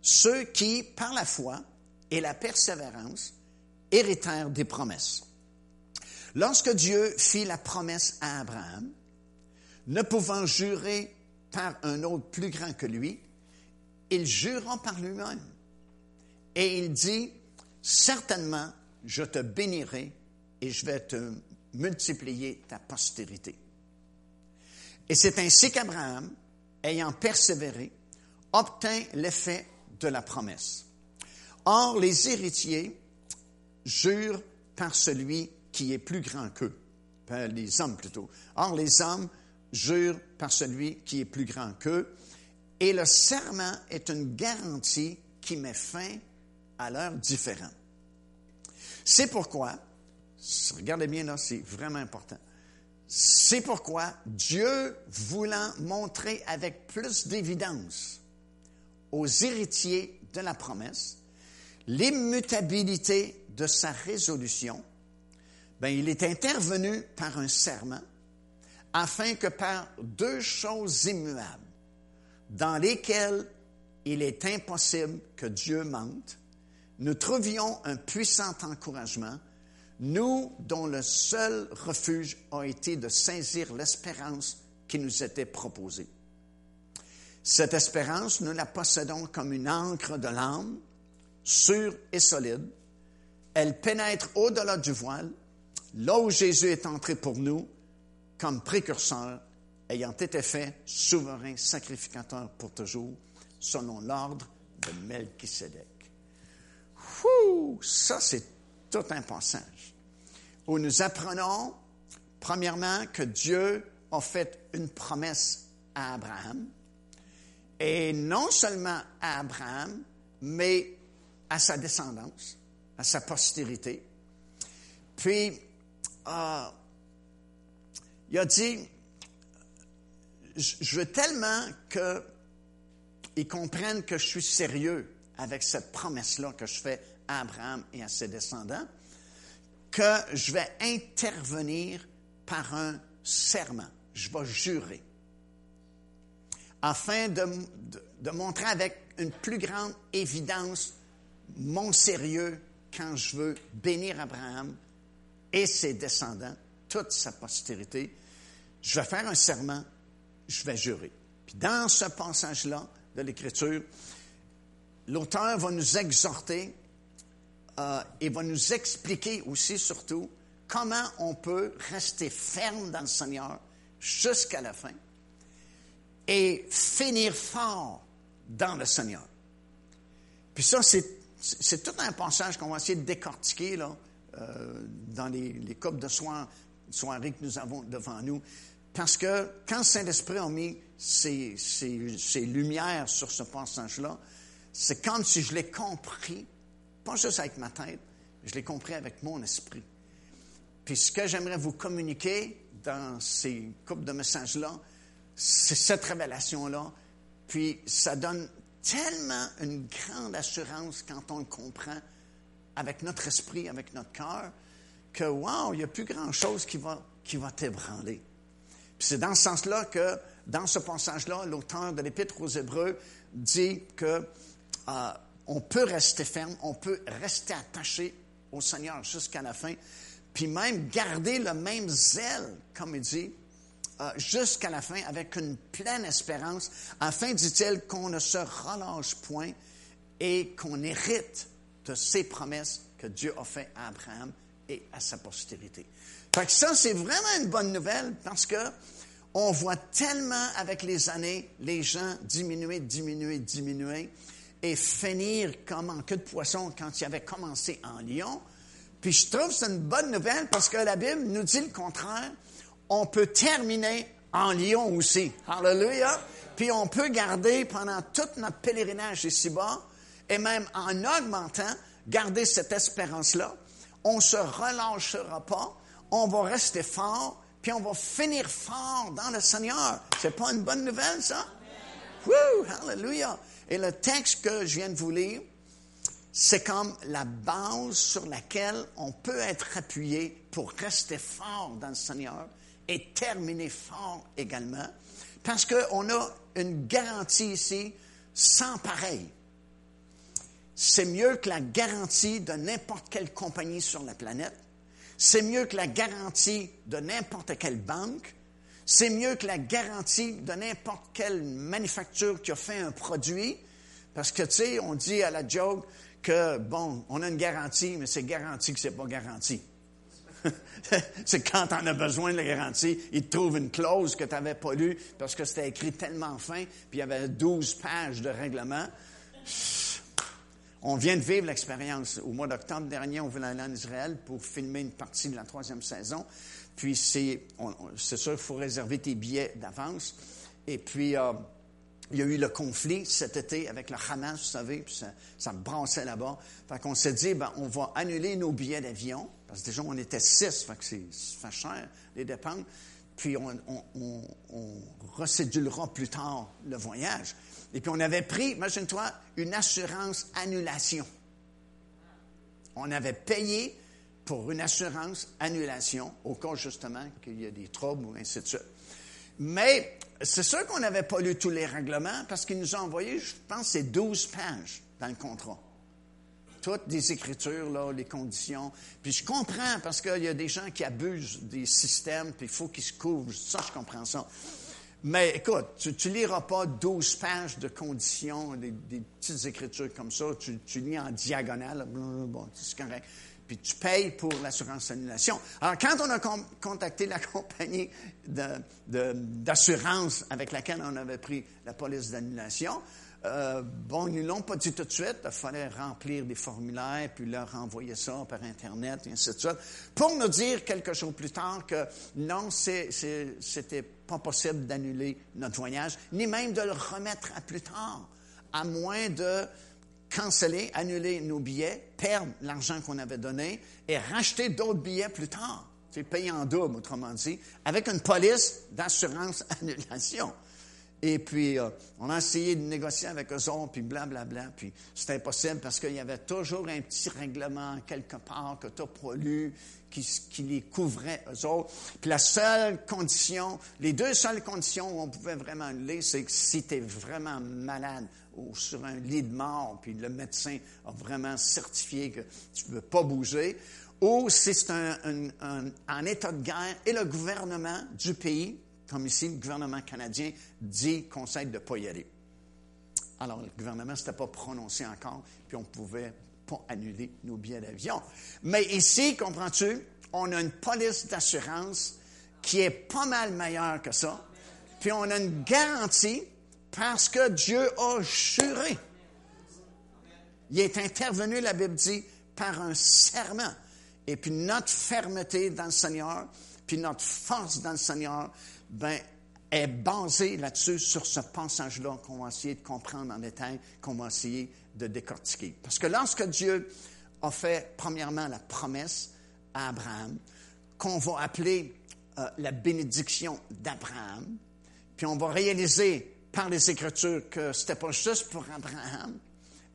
ceux qui, par la foi et la persévérance, héritèrent des promesses. Lorsque Dieu fit la promesse à Abraham, ne pouvant jurer par un autre plus grand que lui, il jura par lui-même. Et il dit, certainement, je te bénirai et je vais te multiplier ta postérité. Et c'est ainsi qu'Abraham, ayant persévéré, obtint l'effet de la promesse. Or, les héritiers jurent par celui qui est plus grand qu'eux, les hommes plutôt. Or, les hommes jure par celui qui est plus grand qu'eux. Et le serment est une garantie qui met fin à leurs différends. C'est pourquoi, regardez bien là, c'est vraiment important. C'est pourquoi Dieu, voulant montrer avec plus d'évidence aux héritiers de la promesse l'immutabilité de sa résolution, ben, il est intervenu par un serment afin que par deux choses immuables, dans lesquelles il est impossible que Dieu mente, nous trouvions un puissant encouragement, nous dont le seul refuge a été de saisir l'espérance qui nous était proposée. Cette espérance, nous la possédons comme une encre de l'âme, sûre et solide. Elle pénètre au-delà du voile, là où Jésus est entré pour nous, comme précurseur, ayant été fait souverain sacrificateur pour toujours, selon l'ordre de Melchisedec. Ouh, ça, c'est tout un passage où nous apprenons, premièrement, que Dieu a fait une promesse à Abraham, et non seulement à Abraham, mais à sa descendance, à sa postérité. Puis, euh, il a dit, je veux tellement qu'ils comprennent que je suis sérieux avec cette promesse-là que je fais à Abraham et à ses descendants, que je vais intervenir par un serment, je vais jurer, afin de, montrer avec une plus grande évidence mon sérieux quand je veux bénir Abraham et ses descendants, toute sa postérité, je vais faire un serment, je vais jurer. Puis dans ce passage-là de l'Écriture, l'auteur va nous exhorter euh, et va nous expliquer aussi surtout comment on peut rester ferme dans le Seigneur jusqu'à la fin et finir fort dans le Seigneur. Puis ça, c'est tout un passage qu'on va essayer de décortiquer là, euh, dans les, les coupes de soir, soirée que nous avons devant nous. Parce que quand Saint-Esprit a mis ses, lumières sur ce passage-là, c'est comme si je l'ai compris, pas juste avec ma tête, je l'ai compris avec mon esprit. Puis ce que j'aimerais vous communiquer dans ces coupes de messages-là, c'est cette révélation-là. Puis ça donne tellement une grande assurance quand on le comprend avec notre esprit, avec notre cœur, que, wow, il n'y a plus grand-chose qui va, qui va t'ébranler. C'est dans ce sens-là que, dans ce passage-là, l'auteur de l'Épître aux Hébreux dit que euh, on peut rester ferme, on peut rester attaché au Seigneur jusqu'à la fin, puis même garder le même zèle, comme il dit, jusqu'à la fin avec une pleine espérance, afin, dit-il, qu'on ne se relâche point et qu'on hérite de ces promesses que Dieu a faites à Abraham et à sa postérité. Fait que ça, c'est vraiment une bonne nouvelle parce que on voit tellement avec les années les gens diminuer, diminuer, diminuer et finir comme en queue de poisson quand ils avaient commencé en lion. Puis je trouve que c'est une bonne nouvelle parce que la Bible nous dit le contraire on peut terminer en Lyon aussi. Hallelujah. Puis on peut garder pendant tout notre pèlerinage ici-bas, et même en augmentant, garder cette espérance-là. On ne se relâchera pas, on va rester fort, puis on va finir fort dans le Seigneur. C'est pas une bonne nouvelle, ça? Woo! Hallelujah! Et le texte que je viens de vous lire, c'est comme la base sur laquelle on peut être appuyé pour rester fort dans le Seigneur et terminer fort également, parce qu'on a une garantie ici sans pareil. C'est mieux que la garantie de n'importe quelle compagnie sur la planète. C'est mieux que la garantie de n'importe quelle banque. C'est mieux que la garantie de n'importe quelle manufacture qui a fait un produit. Parce que, tu sais, on dit à la joke que, bon, on a une garantie, mais c'est garanti que c'est pas garanti. c'est quand on a besoin de la garantie, ils te trouvent une clause que tu n'avais pas lue parce que c'était écrit tellement fin, puis il y avait 12 pages de règlement. On vient de vivre l'expérience. Au mois d'octobre dernier, on voulait aller en Israël pour filmer une partie de la troisième saison. Puis c'est, c'est sûr, il faut réserver tes billets d'avance. Et puis, euh, il y a eu le conflit cet été avec le Hamas, vous savez, puis ça, ça brassait là-bas. Fait qu'on s'est dit, ben, on va annuler nos billets d'avion parce que déjà, on était six, fait que c'est, ça cher, les dépenses. Puis on, on recédulera plus tard le voyage. Et puis on avait pris, imagine-toi, une assurance annulation. On avait payé pour une assurance annulation au cas justement qu'il y a des troubles ou ainsi de suite. Mais c'est sûr qu'on n'avait pas lu tous les règlements parce qu'ils nous ont envoyé, je pense, c'est 12 pages dans le contrat toutes des écritures, là, les conditions. Puis je comprends parce qu'il y a des gens qui abusent des systèmes, puis il faut qu'ils se couvrent. Ça, je comprends ça. Mais écoute, tu ne liras pas 12 pages de conditions, des, petites écritures comme ça. Tu, lis en diagonale. Bon, c'est correct. Puis tu payes pour l'assurance annulation. Alors, quand on a contacté la compagnie d'assurance avec laquelle on avait pris la police d'annulation, euh, bon, ils ne l'ont pas dit tout de suite. Il fallait remplir des formulaires, puis leur envoyer ça par Internet, et ainsi de suite, pour nous dire quelque chose plus tard que non, c'était pas possible d'annuler notre voyage, ni même de le remettre à plus tard, à moins de canceller, annuler nos billets, perdre l'argent qu'on avait donné et racheter d'autres billets plus tard. C'est payé en double, autrement dit, avec une police d'assurance annulation. Et puis, euh, on a essayé de négocier avec eux autres, puis blablabla. Bla, puis c'était impossible parce qu'il y avait toujours un petit règlement quelque part que tu n'as pas qui, les couvrait eux autres. Puis la seule condition, les deux seules conditions où on pouvait vraiment aller, c'est que si tu es vraiment malade ou sur un lit de mort, puis le médecin a vraiment certifié que tu ne peux pas bouger, ou si c'est un, un, un, état de guerre et le gouvernement du pays comme ici, le gouvernement canadien dit conseil de ne pas y aller. Alors, le gouvernement ne s'était pas prononcé encore, puis on ne pouvait pas annuler nos billets d'avion. Mais ici, comprends-tu, on a une police d'assurance qui est pas mal meilleure que ça, puis on a une garantie parce que Dieu a juré. Il est intervenu, la Bible dit, par un serment. Et puis notre fermeté dans le Seigneur, puis notre force dans le Seigneur, ben, est basé là-dessus, sur ce passage-là qu'on va essayer de comprendre en détail, qu'on va essayer de décortiquer. Parce que lorsque Dieu a fait, premièrement, la promesse à Abraham, qu'on va appeler euh, la bénédiction d'Abraham, puis on va réaliser par les Écritures que ce n'était pas juste pour Abraham,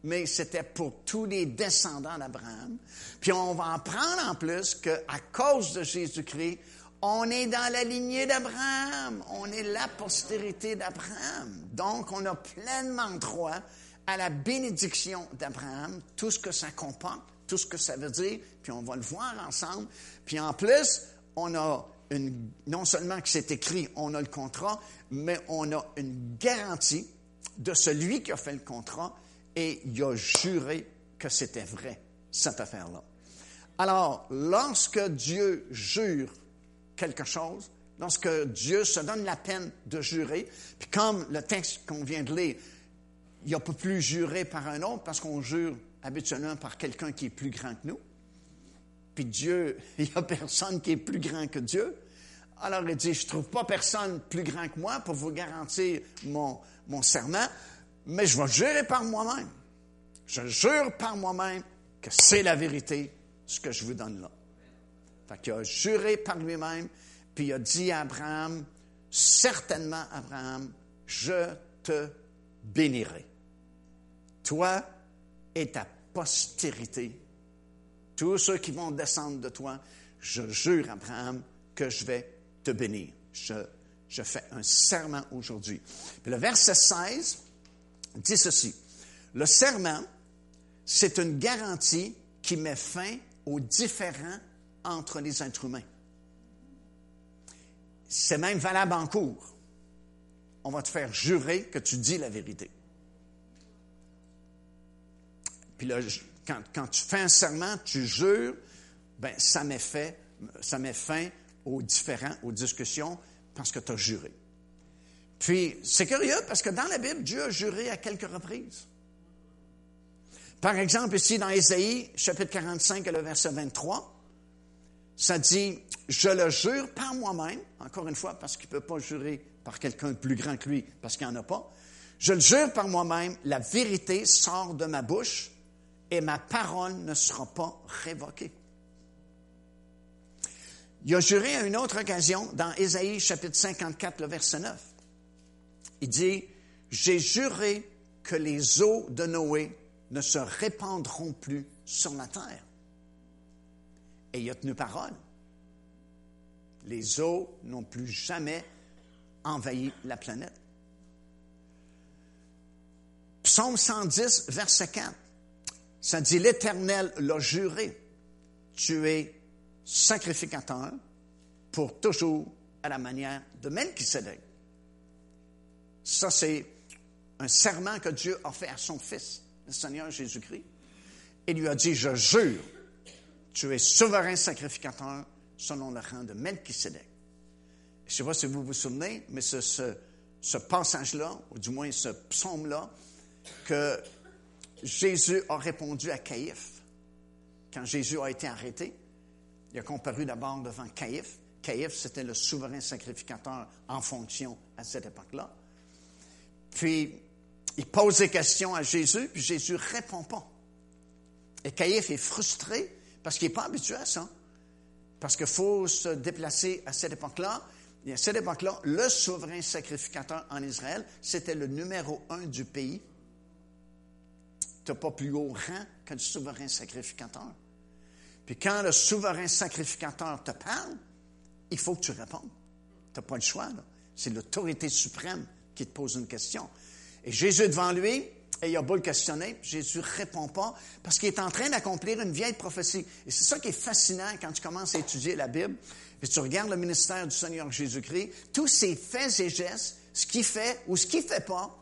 mais c'était pour tous les descendants d'Abraham. Puis on va apprendre en plus qu'à cause de Jésus-Christ, on est dans la lignée d'Abraham. On est la postérité d'Abraham. Donc, on a pleinement droit à la bénédiction d'Abraham, tout ce que ça comporte, tout ce que ça veut dire, puis on va le voir ensemble. Puis en plus, on a une, non seulement que c'est écrit, on a le contrat, mais on a une garantie de celui qui a fait le contrat et il a juré que c'était vrai, cette affaire-là. Alors, lorsque Dieu jure quelque chose, lorsque Dieu se donne la peine de jurer, puis comme le texte qu'on vient de lire, il ne peut plus jurer par un autre parce qu'on jure habituellement par quelqu'un qui est plus grand que nous. Puis Dieu, il n'y a personne qui est plus grand que Dieu. Alors il dit, je ne trouve pas personne plus grand que moi pour vous garantir mon, mon serment, mais je vais jurer par moi-même. Je jure par moi-même que c'est la vérité, ce que je vous donne là. Fait a juré par lui-même, puis il a dit à Abraham, certainement Abraham, je te bénirai. Toi et ta postérité, tous ceux qui vont descendre de toi, je jure, Abraham, que je vais te bénir. Je, fais un serment aujourd'hui. Le verset 16 dit ceci. Le serment, c'est une garantie qui met fin aux différents entre les êtres humains. C'est même valable en cours. On va te faire jurer que tu dis la vérité. Puis là, quand, tu fais un serment, tu jures, ben ça met, ça met fin aux différents, aux discussions, parce que tu as juré. Puis, c'est curieux parce que dans la Bible, Dieu a juré à quelques reprises. Par exemple, ici dans Ésaïe, chapitre 45, le verset 23, ça dit, je le jure par moi-même, encore une fois, parce qu'il ne peut pas jurer par quelqu'un de plus grand que lui, parce qu'il n'y en a pas. Je le jure par moi-même, la vérité sort de ma bouche et ma parole ne sera pas révoquée. Il a juré à une autre occasion dans Ésaïe chapitre 54, le verset 9. Il dit, j'ai juré que les eaux de Noé ne se répandront plus sur la terre. Et il a tenu parole. Les eaux n'ont plus jamais envahi la planète. Psaume 110, verset 4. Ça dit, l'Éternel l'a juré. Tu es sacrificateur pour toujours à la manière de Melchisedec. Ça, c'est un serment que Dieu a fait à son Fils, le Seigneur Jésus-Christ. Il lui a dit, je jure tu es souverain sacrificateur selon le rang de Melchisedec. Je ne sais pas si vous vous souvenez, mais ce, ce, passage-là, ou du moins ce psaume-là, que Jésus a répondu à Caïphe. Quand Jésus a été arrêté, il a comparu d'abord devant Caïphe. Caïphe, c'était le souverain sacrificateur en fonction à cette époque-là. Puis, il pose des questions à Jésus, puis Jésus répond pas. Et Caïphe est frustré parce qu'il n'est pas habitué à ça. Parce qu'il faut se déplacer à cette époque-là. Et à cette époque-là, le souverain sacrificateur en Israël, c'était le numéro un du pays. Tu n'as pas plus haut rang que le souverain sacrificateur. Puis quand le souverain sacrificateur te parle, il faut que tu répondes. Tu n'as pas le choix. C'est l'autorité suprême qui te pose une question. Et Jésus devant lui, et il a beau le questionner, Jésus répond pas parce qu'il est en train d'accomplir une vieille prophétie. Et c'est ça qui est fascinant quand tu commences à étudier la Bible, et tu regardes le ministère du Seigneur Jésus-Christ, tous ses faits et gestes, ce qu'il fait ou ce qu'il fait pas,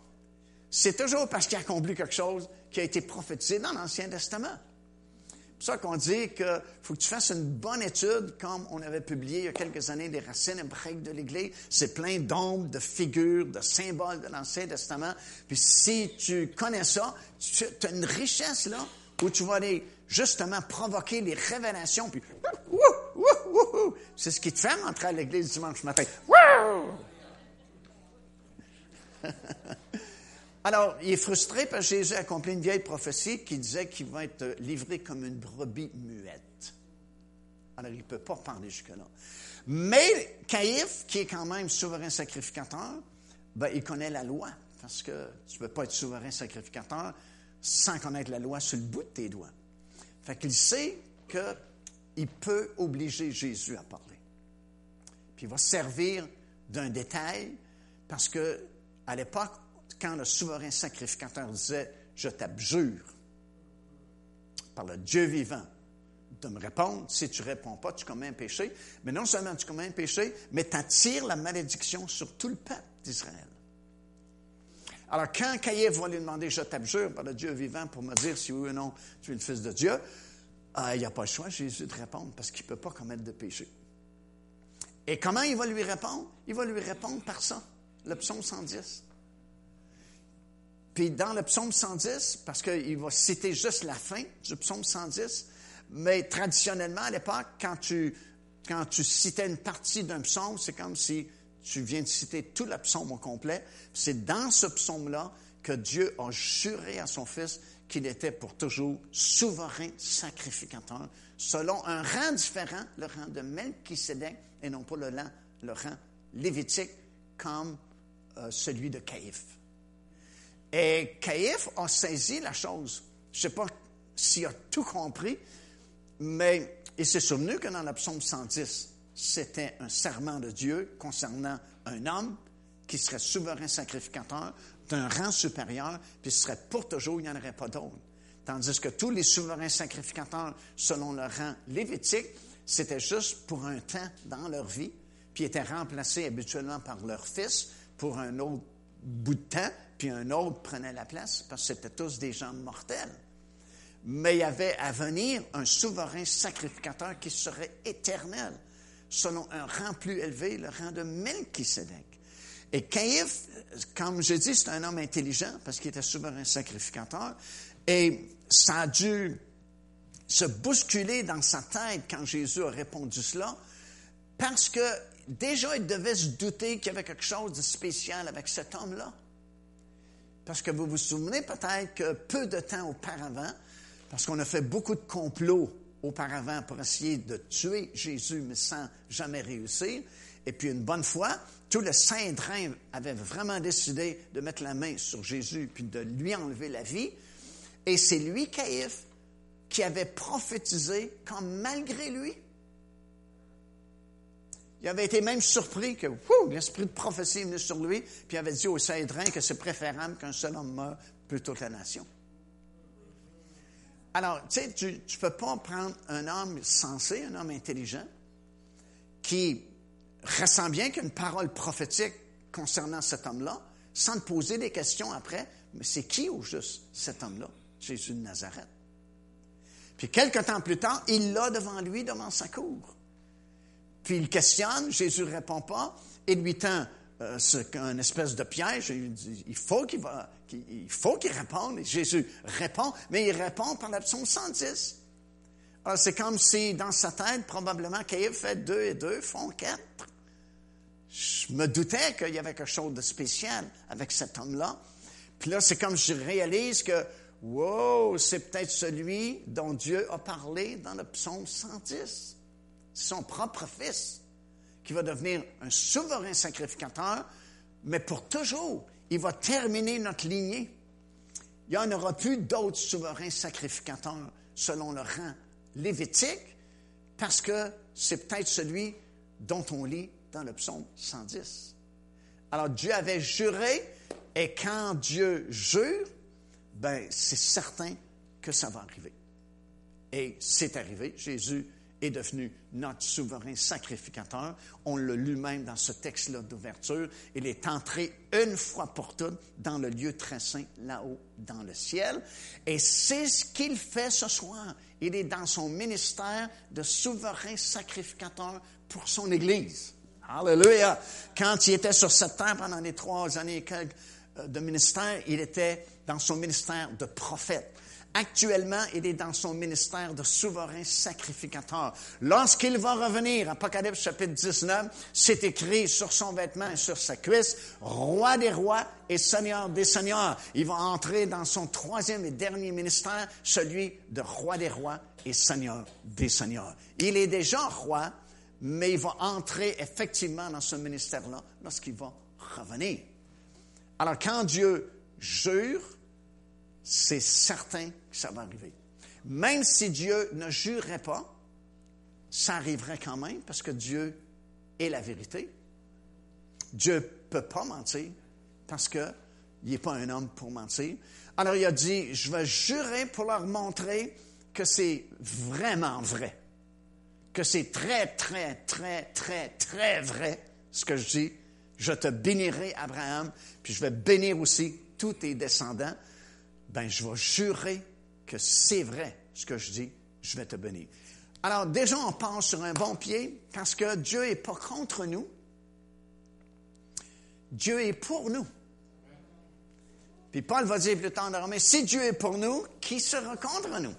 c'est toujours parce qu'il a accompli quelque chose qui a été prophétisé dans l'Ancien Testament. C'est pour ça qu'on dit qu'il faut que tu fasses une bonne étude, comme on avait publié il y a quelques années les racines hébraïques de l'Église. C'est plein d'ombres, de figures, de symboles de l'Ancien Testament. Puis si tu connais ça, tu as une richesse là où tu vas aller justement provoquer les révélations. Puis c'est ce qui te fait rentrer à l'Église dimanche matin. Alors, il est frustré parce que Jésus a accompli une vieille prophétie qui disait qu'il va être livré comme une brebis muette. Alors, il ne peut pas parler jusque-là. Mais Caïphe, qui est quand même souverain sacrificateur, ben, il connaît la loi. Parce que tu ne peux pas être souverain sacrificateur sans connaître la loi sur le bout de tes doigts. Fait qu'il sait qu'il peut obliger Jésus à parler. Puis il va servir d'un détail parce que à l'époque, quand le souverain sacrificateur disait Je t'abjure par le Dieu vivant de me répondre, si tu ne réponds pas, tu commets un péché. Mais non seulement tu commets un péché, mais tu attires la malédiction sur tout le peuple d'Israël. Alors, quand Caïphe va lui demander Je t'abjure par le Dieu vivant pour me dire si oui ou non tu es le Fils de Dieu, ah, il n'y a pas le choix, Jésus, de répondre parce qu'il ne peut pas commettre de péché. Et comment il va lui répondre? Il va lui répondre par ça, le psaume 110. Puis dans le psaume 110, parce qu'il va citer juste la fin du psaume 110, mais traditionnellement à l'époque, quand tu, quand tu citais une partie d'un psaume, c'est comme si tu viens de citer tout le psaume au complet. C'est dans ce psaume-là que Dieu a juré à son Fils qu'il était pour toujours souverain sacrificateur, selon un rang différent, le rang de Melchisedec, et non pas le rang, le rang lévitique, comme euh, celui de Caïphe. Et Caïphe a saisi la chose. Je ne sais pas s'il a tout compris, mais il s'est souvenu que dans le psaume 110, c'était un serment de Dieu concernant un homme qui serait souverain sacrificateur d'un rang supérieur, puis ce serait pour toujours, il n'y en aurait pas d'autre. Tandis que tous les souverains sacrificateurs, selon le rang lévitique, c'était juste pour un temps dans leur vie, puis étaient remplacés habituellement par leur fils pour un autre bout de temps, puis un autre prenait la place, parce que c'était tous des gens mortels. Mais il y avait à venir un souverain sacrificateur qui serait éternel, selon un rang plus élevé, le rang de Melchisedec. Et Caïphe, comme je dis, c'est un homme intelligent, parce qu'il était souverain sacrificateur, et ça a dû se bousculer dans sa tête quand Jésus a répondu cela, parce que déjà il devait se douter qu'il y avait quelque chose de spécial avec cet homme-là. Parce que vous vous souvenez peut-être que peu de temps auparavant, parce qu'on a fait beaucoup de complots auparavant pour essayer de tuer Jésus, mais sans jamais réussir, et puis une bonne fois, tout le Saint-Drain avait vraiment décidé de mettre la main sur Jésus puis de lui enlever la vie. Et c'est lui, Caïphe, qui avait prophétisé comme malgré lui, il avait été même surpris que l'esprit de prophétie est venu sur lui, puis il avait dit au Saint-Drain que c'est préférable qu'un seul homme meure plutôt que la nation. Alors, tu sais, tu ne peux pas prendre un homme sensé, un homme intelligent, qui ressent bien qu'une parole prophétique concernant cet homme-là, sans te poser des questions après, mais c'est qui au juste cet homme-là? Jésus de Nazareth. Puis quelque temps plus tard, il l'a devant lui, devant sa cour. Puis il questionne, Jésus ne répond pas, et lui tend euh, un espèce de piège. Il, dit, il faut qu'il il faut qu'il réponde. Et Jésus répond, mais il répond par l'option 110. Alors c'est comme si dans sa tête, probablement, Caïphe fait deux et deux font quatre. Je me doutais qu'il y avait quelque chose de spécial avec cet homme-là. Puis là, c'est comme je réalise que, wow, c'est peut-être celui dont Dieu a parlé dans le psaume 110 son propre fils, qui va devenir un souverain sacrificateur, mais pour toujours. Il va terminer notre lignée. Il n'y en aura plus d'autres souverains sacrificateurs selon le rang lévitique, parce que c'est peut-être celui dont on lit dans le psaume 110. Alors Dieu avait juré, et quand Dieu jure, ben c'est certain que ça va arriver. Et c'est arrivé. Jésus est devenu notre souverain sacrificateur. On l'a lu même dans ce texte-là d'ouverture. Il est entré une fois pour toutes dans le lieu très saint, là-haut, dans le ciel. Et c'est ce qu'il fait ce soir. Il est dans son ministère de souverain sacrificateur pour son Église. Alléluia. Quand il était sur cette terre pendant les trois années euh, de ministère, il était dans son ministère de prophète. Actuellement, il est dans son ministère de souverain sacrificateur. Lorsqu'il va revenir, Apocalypse chapitre 19, c'est écrit sur son vêtement et sur sa cuisse, roi des rois et seigneur des seigneurs. Il va entrer dans son troisième et dernier ministère, celui de roi des rois et seigneur des seigneurs. Il est déjà roi, mais il va entrer effectivement dans ce ministère-là lorsqu'il va revenir. Alors quand Dieu jure, c'est certain ça va arriver. Même si Dieu ne jurerait pas, ça arriverait quand même parce que Dieu est la vérité. Dieu ne peut pas mentir parce qu'il n'est pas un homme pour mentir. Alors il a dit, je vais jurer pour leur montrer que c'est vraiment vrai, que c'est très, très, très, très, très vrai ce que je dis. Je te bénirai, Abraham, puis je vais bénir aussi tous tes descendants ben je vais jurer que c'est vrai ce que je dis, je vais te bénir. Alors déjà, on pense sur un bon pied parce que Dieu n'est pas contre nous. Dieu est pour nous. Puis Paul va dire plus tard dans Romain, si Dieu est pour nous, qui sera contre nous?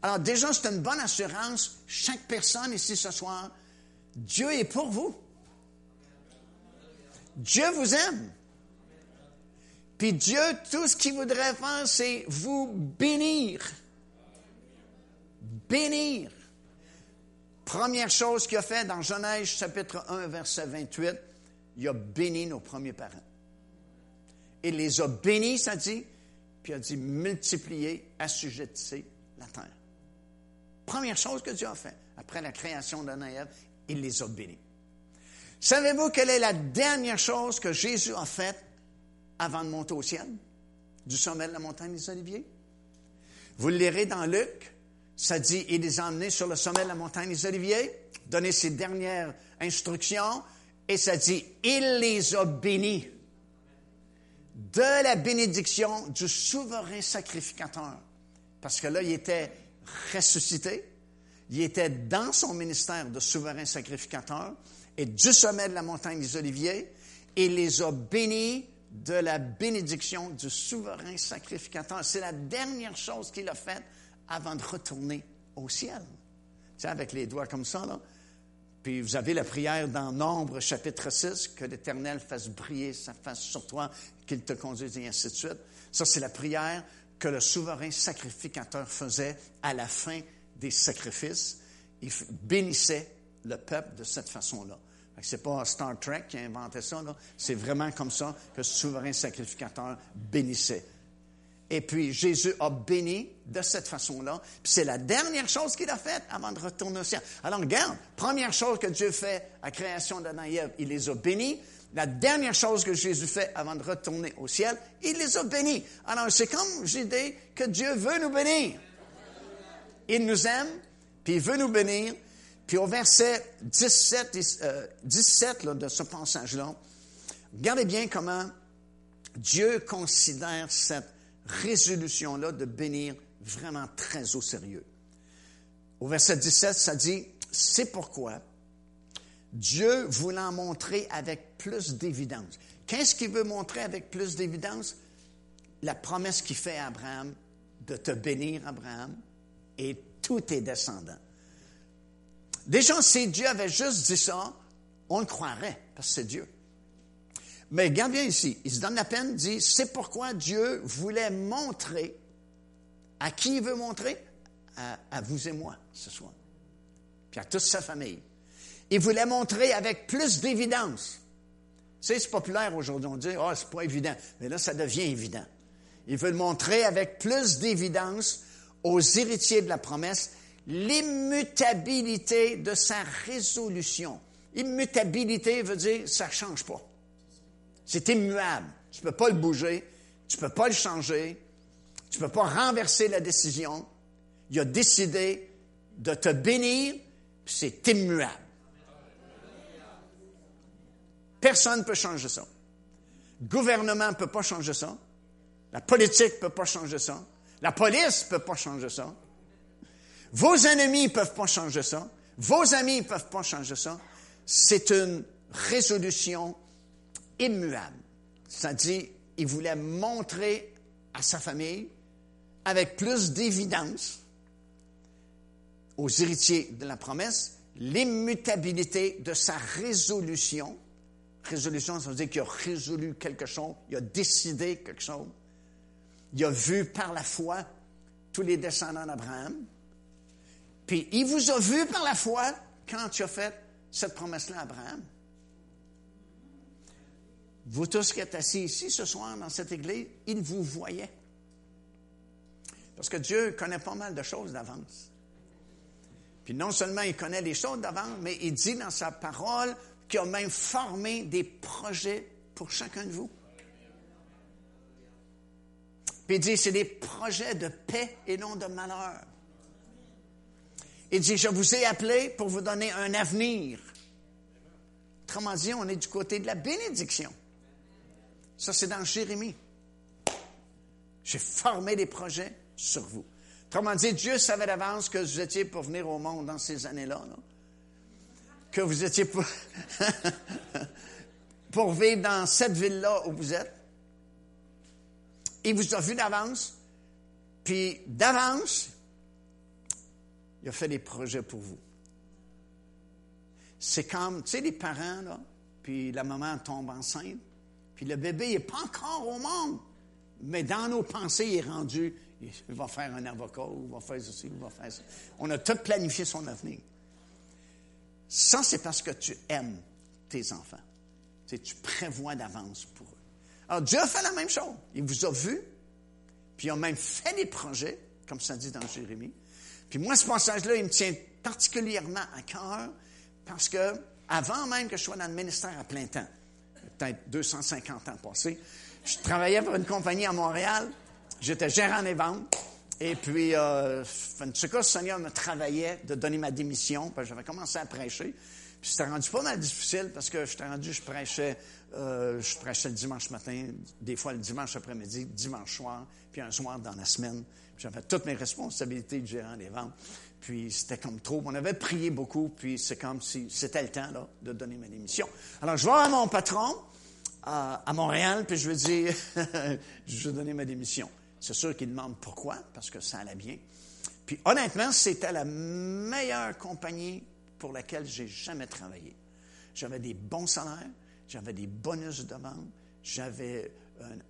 Alors déjà, c'est une bonne assurance. Chaque personne ici ce soir, Dieu est pour vous. Dieu vous aime. Puis Dieu, tout ce qu'il voudrait faire, c'est vous bénir. Bénir. Première chose qu'il a fait dans Genèse chapitre 1, verset 28, il a béni nos premiers parents. Il les a bénis, ça dit, puis il a dit multiplier, assujettissez la terre. Première chose que Dieu a fait, après la création d'un il les a bénis. Savez-vous quelle est la dernière chose que Jésus a faite avant de monter au ciel, du sommet de la montagne des Oliviers. Vous le lirez dans Luc, ça dit, il les a emmenés sur le sommet de la montagne des Oliviers, donné ses dernières instructions, et ça dit, il les a bénis de la bénédiction du souverain sacrificateur. Parce que là, il était ressuscité, il était dans son ministère de souverain sacrificateur, et du sommet de la montagne des Oliviers, il les a bénis de la bénédiction du souverain sacrificateur. C'est la dernière chose qu'il a faite avant de retourner au ciel. Sais, avec les doigts comme ça, là. Puis vous avez la prière dans Nombre, chapitre 6, que l'Éternel fasse briller sa face sur toi, qu'il te conduise, et ainsi de suite. Ça, c'est la prière que le souverain sacrificateur faisait à la fin des sacrifices. Il bénissait le peuple de cette façon-là. C'est pas Star Trek qui a inventé ça, C'est vraiment comme ça que le souverain sacrificateur bénissait. Et puis Jésus a béni de cette façon-là. Puis c'est la dernière chose qu'il a faite avant de retourner au ciel. Alors regarde, première chose que Dieu fait à création d'Adam et il les a bénis. La dernière chose que Jésus fait avant de retourner au ciel, il les a bénis. Alors c'est comme j'ai dit que Dieu veut nous bénir. Il nous aime, puis il veut nous bénir, puis au verset 17, 17 euh, de ce passage-là, regardez bien comment Dieu considère cette résolution-là de bénir vraiment très au sérieux. Au verset 17, ça dit, c'est pourquoi Dieu voulant montrer avec plus d'évidence. Qu'est-ce qu'il veut montrer avec plus d'évidence? La promesse qu'il fait à Abraham de te bénir, Abraham, et tous tes descendants. Déjà, si Dieu avait juste dit ça, on le croirait, parce que c'est Dieu. Mais regarde bien ici, il se donne la peine, dit, c'est pourquoi Dieu voulait montrer, à qui il veut montrer? À, vous et moi ce soir, puis à toute sa famille. Il voulait montrer avec plus d'évidence. Tu sais, c'est populaire aujourd'hui, on dit, oh, c'est pas évident. Mais là, ça devient évident. Il veut montrer avec plus d'évidence aux héritiers de la promesse l'immutabilité de sa résolution. Immutabilité veut dire ça ne change pas. C'est immuable. Tu ne peux pas le bouger, tu ne peux pas le changer, tu ne peux pas renverser la décision. Il a décidé de te bénir, c'est immuable. Personne ne peut changer ça. Le gouvernement ne peut pas changer ça. La politique ne peut pas changer ça. La police ne peut pas changer ça. Vos ennemis ne peuvent pas changer ça. Vos amis ne peuvent pas changer ça. C'est une résolution immuable. C'est-à-dire, il voulait montrer à sa famille, avec plus d'évidence, aux héritiers de la promesse, l'immutabilité de sa résolution. Résolution, ça veut dire qu'il a résolu quelque chose, il a décidé quelque chose. Il a vu par la foi tous les descendants d'Abraham. Puis il vous a vu par la foi quand tu as fait cette promesse-là à Abraham. Vous tous qui êtes assis ici ce soir dans cette église, il vous voyait. Parce que Dieu connaît pas mal de choses d'avance. Puis non seulement il connaît les choses d'avance, mais il dit dans sa parole qu'il a même formé des projets pour chacun de vous. Puis il dit, c'est des projets de paix et non de malheur. Il dit, je vous ai appelé pour vous donner un avenir. Autrement dit, on est du côté de la bénédiction. Ça, c'est dans Jérémie. J'ai formé des projets sur vous. Autrement dit, Dieu savait d'avance que vous étiez pour venir au monde dans ces années-là. Que vous étiez pour, pour vivre dans cette ville-là où vous êtes. Il vous a vu d'avance. Puis d'avance, il a fait des projets pour vous. C'est comme, tu sais, les parents, là, puis la maman tombe enceinte, puis le bébé n'est pas encore au monde, mais dans nos pensées, il est rendu, il va faire un avocat, ou il va faire ceci, il va faire ça. On a tout planifié son avenir. Ça, c'est parce que tu aimes tes enfants. Tu, tu prévois d'avance pour eux. Alors, Dieu a fait la même chose. Il vous a vu, puis il a même fait des projets, comme ça dit dans Jérémie. Puis moi, ce passage-là, il me tient particulièrement à cœur parce que, avant même que je sois dans le ministère à plein temps, peut-être 250 ans passés, je travaillais pour une compagnie à Montréal. J'étais gérant des ventes. Et puis, euh, en tout cas, le Seigneur me travaillait de donner ma démission, j'avais commencé à prêcher. Puis c'était rendu pas mal difficile parce que j'étais rendu, je prêchais, euh, je prêchais le dimanche matin, des fois le dimanche après-midi, dimanche soir, puis un soir dans la semaine. J'avais toutes mes responsabilités de gérant des ventes. Puis c'était comme trop. On avait prié beaucoup, puis c'est comme si c'était le temps de donner ma démission. Alors je vais à mon patron à, Montréal, puis je lui dis, je vais donner ma démission. C'est sûr qu'il demande pourquoi, parce que ça allait bien. Puis honnêtement, c'était la meilleure compagnie pour laquelle j'ai jamais travaillé. J'avais des bons salaires, j'avais des bonus de vente, j'avais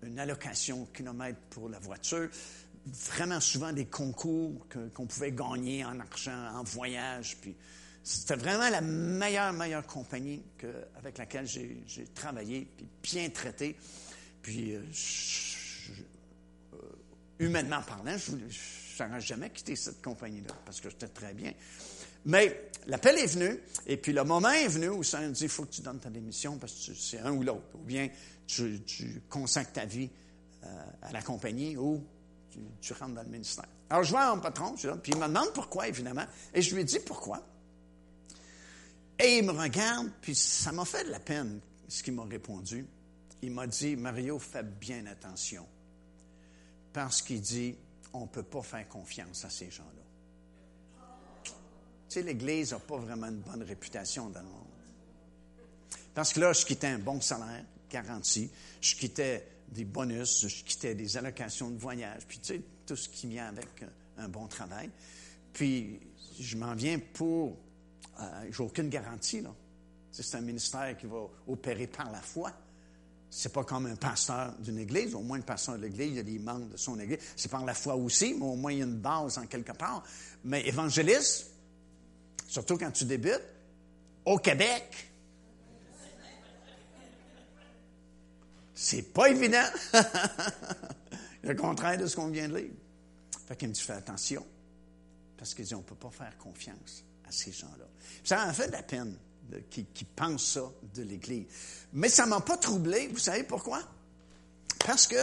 une, allocation kilomètre pour la voiture, vraiment souvent des concours qu'on pouvait gagner en argent, en voyage. Puis c'était vraiment la meilleure, meilleure compagnie avec laquelle j'ai travaillé, puis bien traité. Puis, euh, euh, humainement parlant, je n'aurais jamais quitté cette compagnie-là parce que j'étais très bien. Mais l'appel est venu, et puis le moment est venu où ça me dit il faut que tu donnes ta démission parce que c'est un ou l'autre. Ou bien tu, consacres ta vie euh, à la compagnie ou tu, rentres dans le ministère. Alors, je vois mon patron, puis il me demande pourquoi, évidemment, et je lui dis pourquoi. Et il me regarde, puis ça m'a fait de la peine ce qu'il m'a répondu. Il m'a dit, Mario, fais bien attention, parce qu'il dit, on ne peut pas faire confiance à ces gens-là. Tu sais, l'Église n'a pas vraiment une bonne réputation dans le monde. Parce que là, je quittais un bon salaire, garanti. Je quittais des bonus, je quittais des allocations de voyage, puis tu sais, tout ce qui vient avec un bon travail. Puis, je m'en viens pour... Euh, j'ai aucune garantie, là. C'est un ministère qui va opérer par la foi. C'est pas comme un pasteur d'une église. Au moins, le pasteur de l'église, il y a des membres de son église. C'est par la foi aussi, mais au moins, il y a une base en quelque part. Mais évangéliste, surtout quand tu débutes, au Québec, c'est pas évident. le contraire de ce qu'on vient de lire. Fait qu'il me dit, fais attention. Parce qu'il dit, on ne peut pas faire confiance à ces gens-là. Ça en fait de la peine qui, qui pensent ça de l'Église. Mais ça ne m'a pas troublé. Vous savez pourquoi? Parce que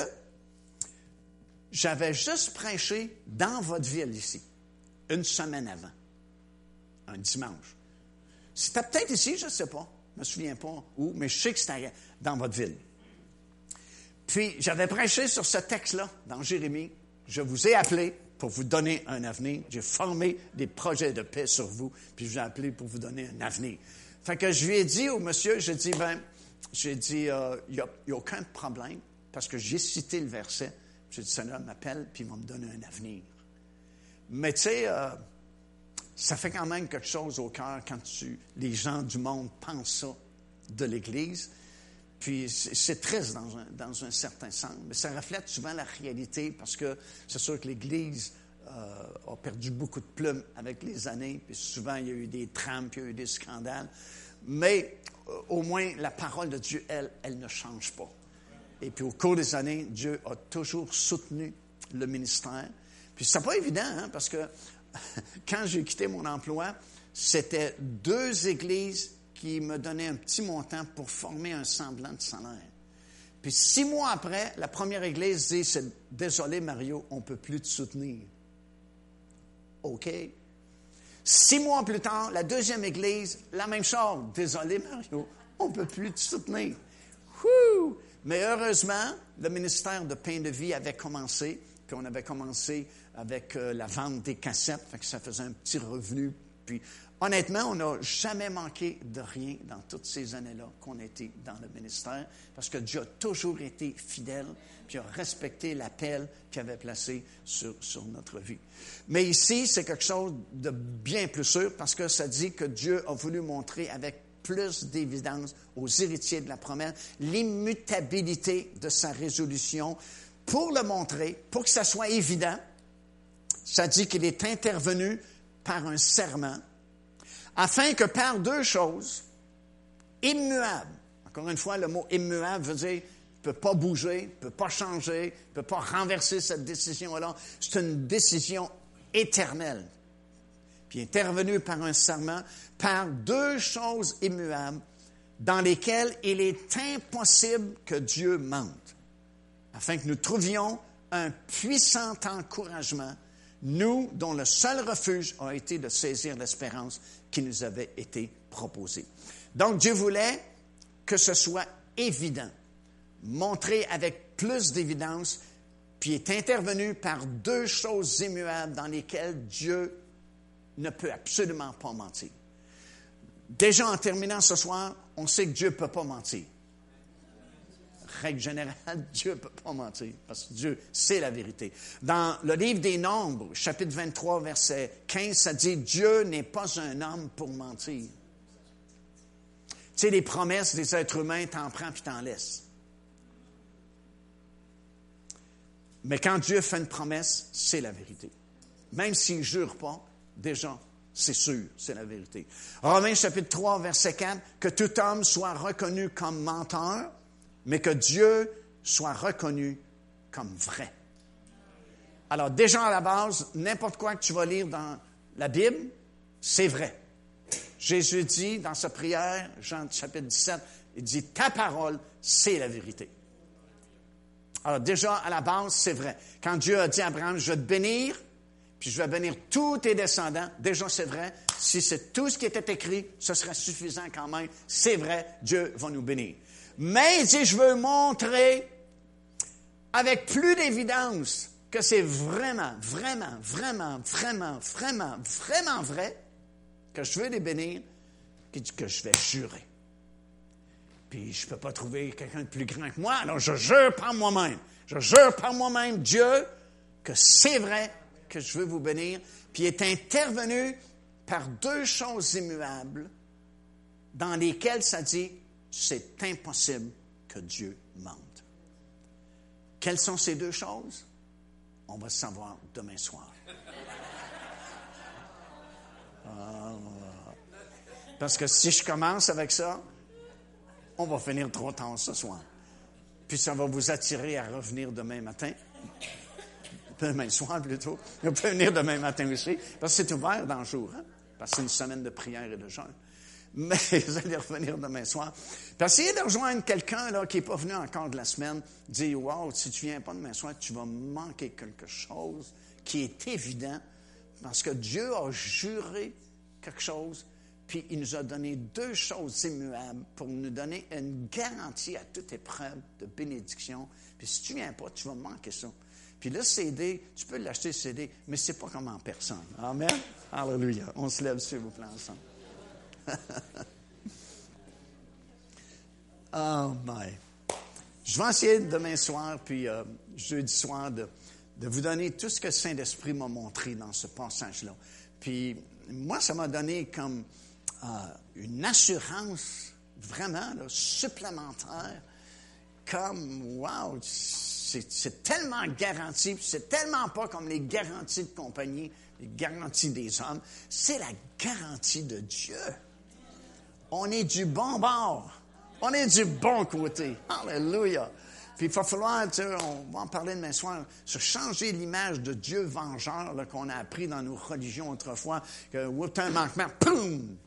j'avais juste prêché dans votre ville ici, une semaine avant, un dimanche. C'était peut-être ici, je ne sais pas. Je ne me souviens pas où, mais je sais que c'était dans votre ville. Puis, j'avais prêché sur ce texte-là, dans Jérémie. Je vous ai appelé pour vous donner un avenir. J'ai formé des projets de paix sur vous, puis je vous ai appelé pour vous donner un avenir. Fait que je lui ai dit au monsieur, j'ai dit, ben, euh, il n'y a, a, aucun problème, parce que j'ai cité le verset. J'ai dit, Seigneur m'appelle, puis il va me donner un avenir. Mais tu sais, euh, ça fait quand même quelque chose au cœur quand tu, les gens du monde pensent ça de l'Église. Puis c'est triste dans un, certain sens, mais ça reflète souvent la réalité parce que c'est sûr que l'Église euh, a perdu beaucoup de plumes avec les années, puis souvent il y a eu des trames, puis il y a eu des scandales. Mais euh, au moins la parole de Dieu, elle, elle ne change pas. Et puis au cours des années, Dieu a toujours soutenu le ministère. Puis c'est pas évident, hein, parce que quand j'ai quitté mon emploi, c'était deux églises qui me donnaient un petit montant pour former un semblant de salaire. Puis six mois après, la première église dit Désolé, Mario, on ne peut plus te soutenir. OK. Six mois plus tard, la deuxième église, la même chose. Désolé, Mario, on ne peut plus te soutenir. Mais heureusement, le ministère de pain de vie avait commencé, puis on avait commencé avec euh, la vente des cassettes, ça faisait un petit revenu. Puis honnêtement, on n'a jamais manqué de rien dans toutes ces années-là qu'on était dans le ministère, parce que Dieu a toujours été fidèle, puis a respecté l'appel qu'il avait placé sur, sur notre vie. Mais ici, c'est quelque chose de bien plus sûr, parce que ça dit que Dieu a voulu montrer avec plus d'évidence aux héritiers de la promesse, l'immutabilité de sa résolution pour le montrer, pour que ça soit évident. Ça dit qu'il est intervenu par un serment, afin que par deux choses, immuables, encore une fois, le mot immuable veut dire ne peut pas bouger, ne peut pas changer, ne peut pas renverser cette décision-là. C'est une décision éternelle. Puis intervenu par un serment par deux choses immuables dans lesquelles il est impossible que Dieu mente, afin que nous trouvions un puissant encouragement, nous dont le seul refuge a été de saisir l'espérance qui nous avait été proposée. Donc Dieu voulait que ce soit évident, montré avec plus d'évidence, puis est intervenu par deux choses immuables dans lesquelles Dieu ne peut absolument pas mentir. Déjà, en terminant ce soir, on sait que Dieu ne peut pas mentir. Règle générale, Dieu ne peut pas mentir, parce que Dieu, c'est la vérité. Dans le livre des Nombres, chapitre 23, verset 15, ça dit Dieu n'est pas un homme pour mentir. Tu sais, les promesses des êtres humains, t'en prends puis t'en laisses. Mais quand Dieu fait une promesse, c'est la vérité. Même s'il ne jure pas, déjà, c'est sûr, c'est la vérité. Romains chapitre 3, verset 4, que tout homme soit reconnu comme menteur, mais que Dieu soit reconnu comme vrai. Alors déjà à la base, n'importe quoi que tu vas lire dans la Bible, c'est vrai. Jésus dit dans sa prière, Jean chapitre 17, il dit, ta parole, c'est la vérité. Alors déjà à la base, c'est vrai. Quand Dieu a dit à Abraham, je vais te bénir, puis je vais bénir tous tes descendants. Déjà, c'est vrai. Si c'est tout ce qui était écrit, ce serait suffisant quand même. C'est vrai, Dieu va nous bénir. Mais si je veux montrer avec plus d'évidence que c'est vraiment, vraiment, vraiment, vraiment, vraiment, vraiment vrai, que je veux les bénir, que je vais jurer. Puis je ne peux pas trouver quelqu'un de plus grand que moi, alors je jure par moi-même. Je jure par moi-même, Dieu, que c'est vrai, que je veux vous bénir, puis est intervenu par deux choses immuables dans lesquelles ça dit c'est impossible que Dieu mente. Quelles sont ces deux choses? On va savoir demain soir. Ah. Parce que si je commence avec ça, on va finir trop tard ce soir. Puis ça va vous attirer à revenir demain matin. Demain soir plutôt. Vous pouvez venir demain matin aussi. Parce que c'est ouvert dans le jour. Hein? Parce que c'est une semaine de prière et de jeûne. Mais vous allez revenir demain soir. Puis essayez de rejoindre quelqu'un là, qui n'est pas venu encore de la semaine. Dis, wow, si tu ne viens pas demain soir, tu vas manquer quelque chose qui est évident. Parce que Dieu a juré quelque chose puis il nous a donné deux choses immuables pour nous donner une garantie à toute épreuve de bénédiction. Puis si tu ne viens pas, tu vas manquer ça. Puis le CD, tu peux l'acheter le CD, mais ce n'est pas comme en personne. Amen. Alléluia. On se lève, s'il vous plaît, ensemble. oh my. Je vais essayer demain soir, puis euh, jeudi soir, de, vous donner tout ce que le Saint-Esprit m'a montré dans ce passage-là. Puis moi, ça m'a donné comme une assurance vraiment supplémentaire, comme, wow, c'est tellement garanti, c'est tellement pas comme les garanties de compagnie, les garanties des hommes, c'est la garantie de Dieu. On est du bon bord. On est du bon côté. Alléluia. Puis il va falloir, on va en parler demain soir, se changer l'image de Dieu vengeur qu'on a appris dans nos religions autrefois, que, un manquement, poum,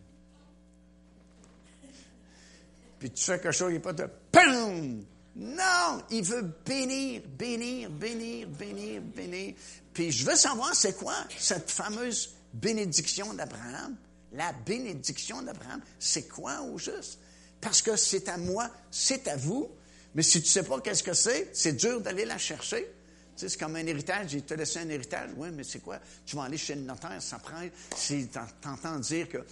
puis tu fais quelque chose, il n'est pas de POUM! Non, il veut bénir, bénir, bénir, bénir, bénir. Puis je veux savoir c'est quoi cette fameuse bénédiction d'Abraham? La bénédiction d'Abraham, c'est quoi au juste? Parce que c'est à moi, c'est à vous. Mais si tu ne sais pas qu'est-ce que c'est, c'est dur d'aller la chercher. C'est comme un héritage. Il te laissé un héritage. Oui, mais c'est quoi? Tu vas aller chez le notaire, ça prend. Si tu entends dire que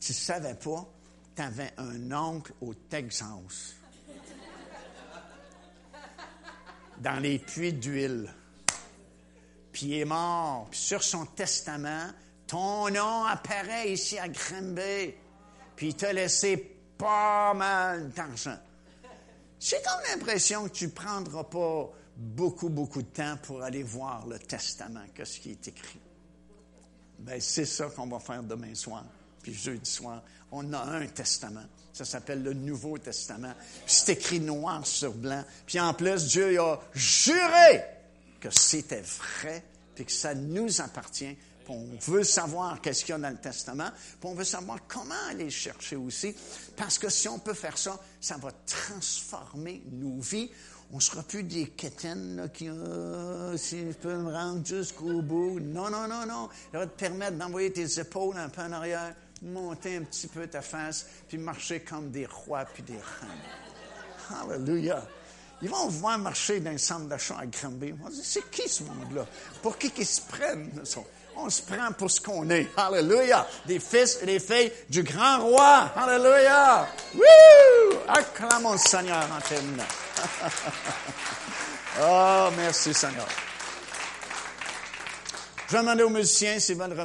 tu ne savais pas, tu avais un oncle au Texas, dans les puits d'huile, puis il est mort, puis sur son testament, ton nom apparaît ici à Grimby, puis il t'a laissé pas mal d'argent. J'ai comme l'impression que tu ne prendras pas beaucoup, beaucoup de temps pour aller voir le testament, qu'est-ce qui est écrit. Ben, c'est ça qu'on va faire demain soir, puis jeudi soir on a un testament. Ça s'appelle le Nouveau Testament. c'est écrit noir sur blanc. Puis en plus, Dieu a juré que c'était vrai, puis que ça nous appartient. On veut savoir qu'est-ce qu'il y a dans le Testament, puis on veut savoir comment aller le chercher aussi, parce que si on peut faire ça, ça va transformer nos vies. On ne sera plus des quétaines qui, oh, si je peux me rendre jusqu'au bout. Non, non, non, non. Ça va te permettre d'envoyer tes épaules un peu en arrière, monter un petit peu ta face, puis marcher comme des rois puis des reines. Alléluia. Ils vont voir marcher dans un centre d'achat à Granby. C'est qui ce monde-là? Pour qui qu'ils se prennent? On se prend pour ce qu'on est. Alléluia. Des fils et des filles du grand roi. Alléluia. Woo! Acclamons le Seigneur en terminant. oh, merci Seigneur. Je vais demander aux musiciens s'ils veulent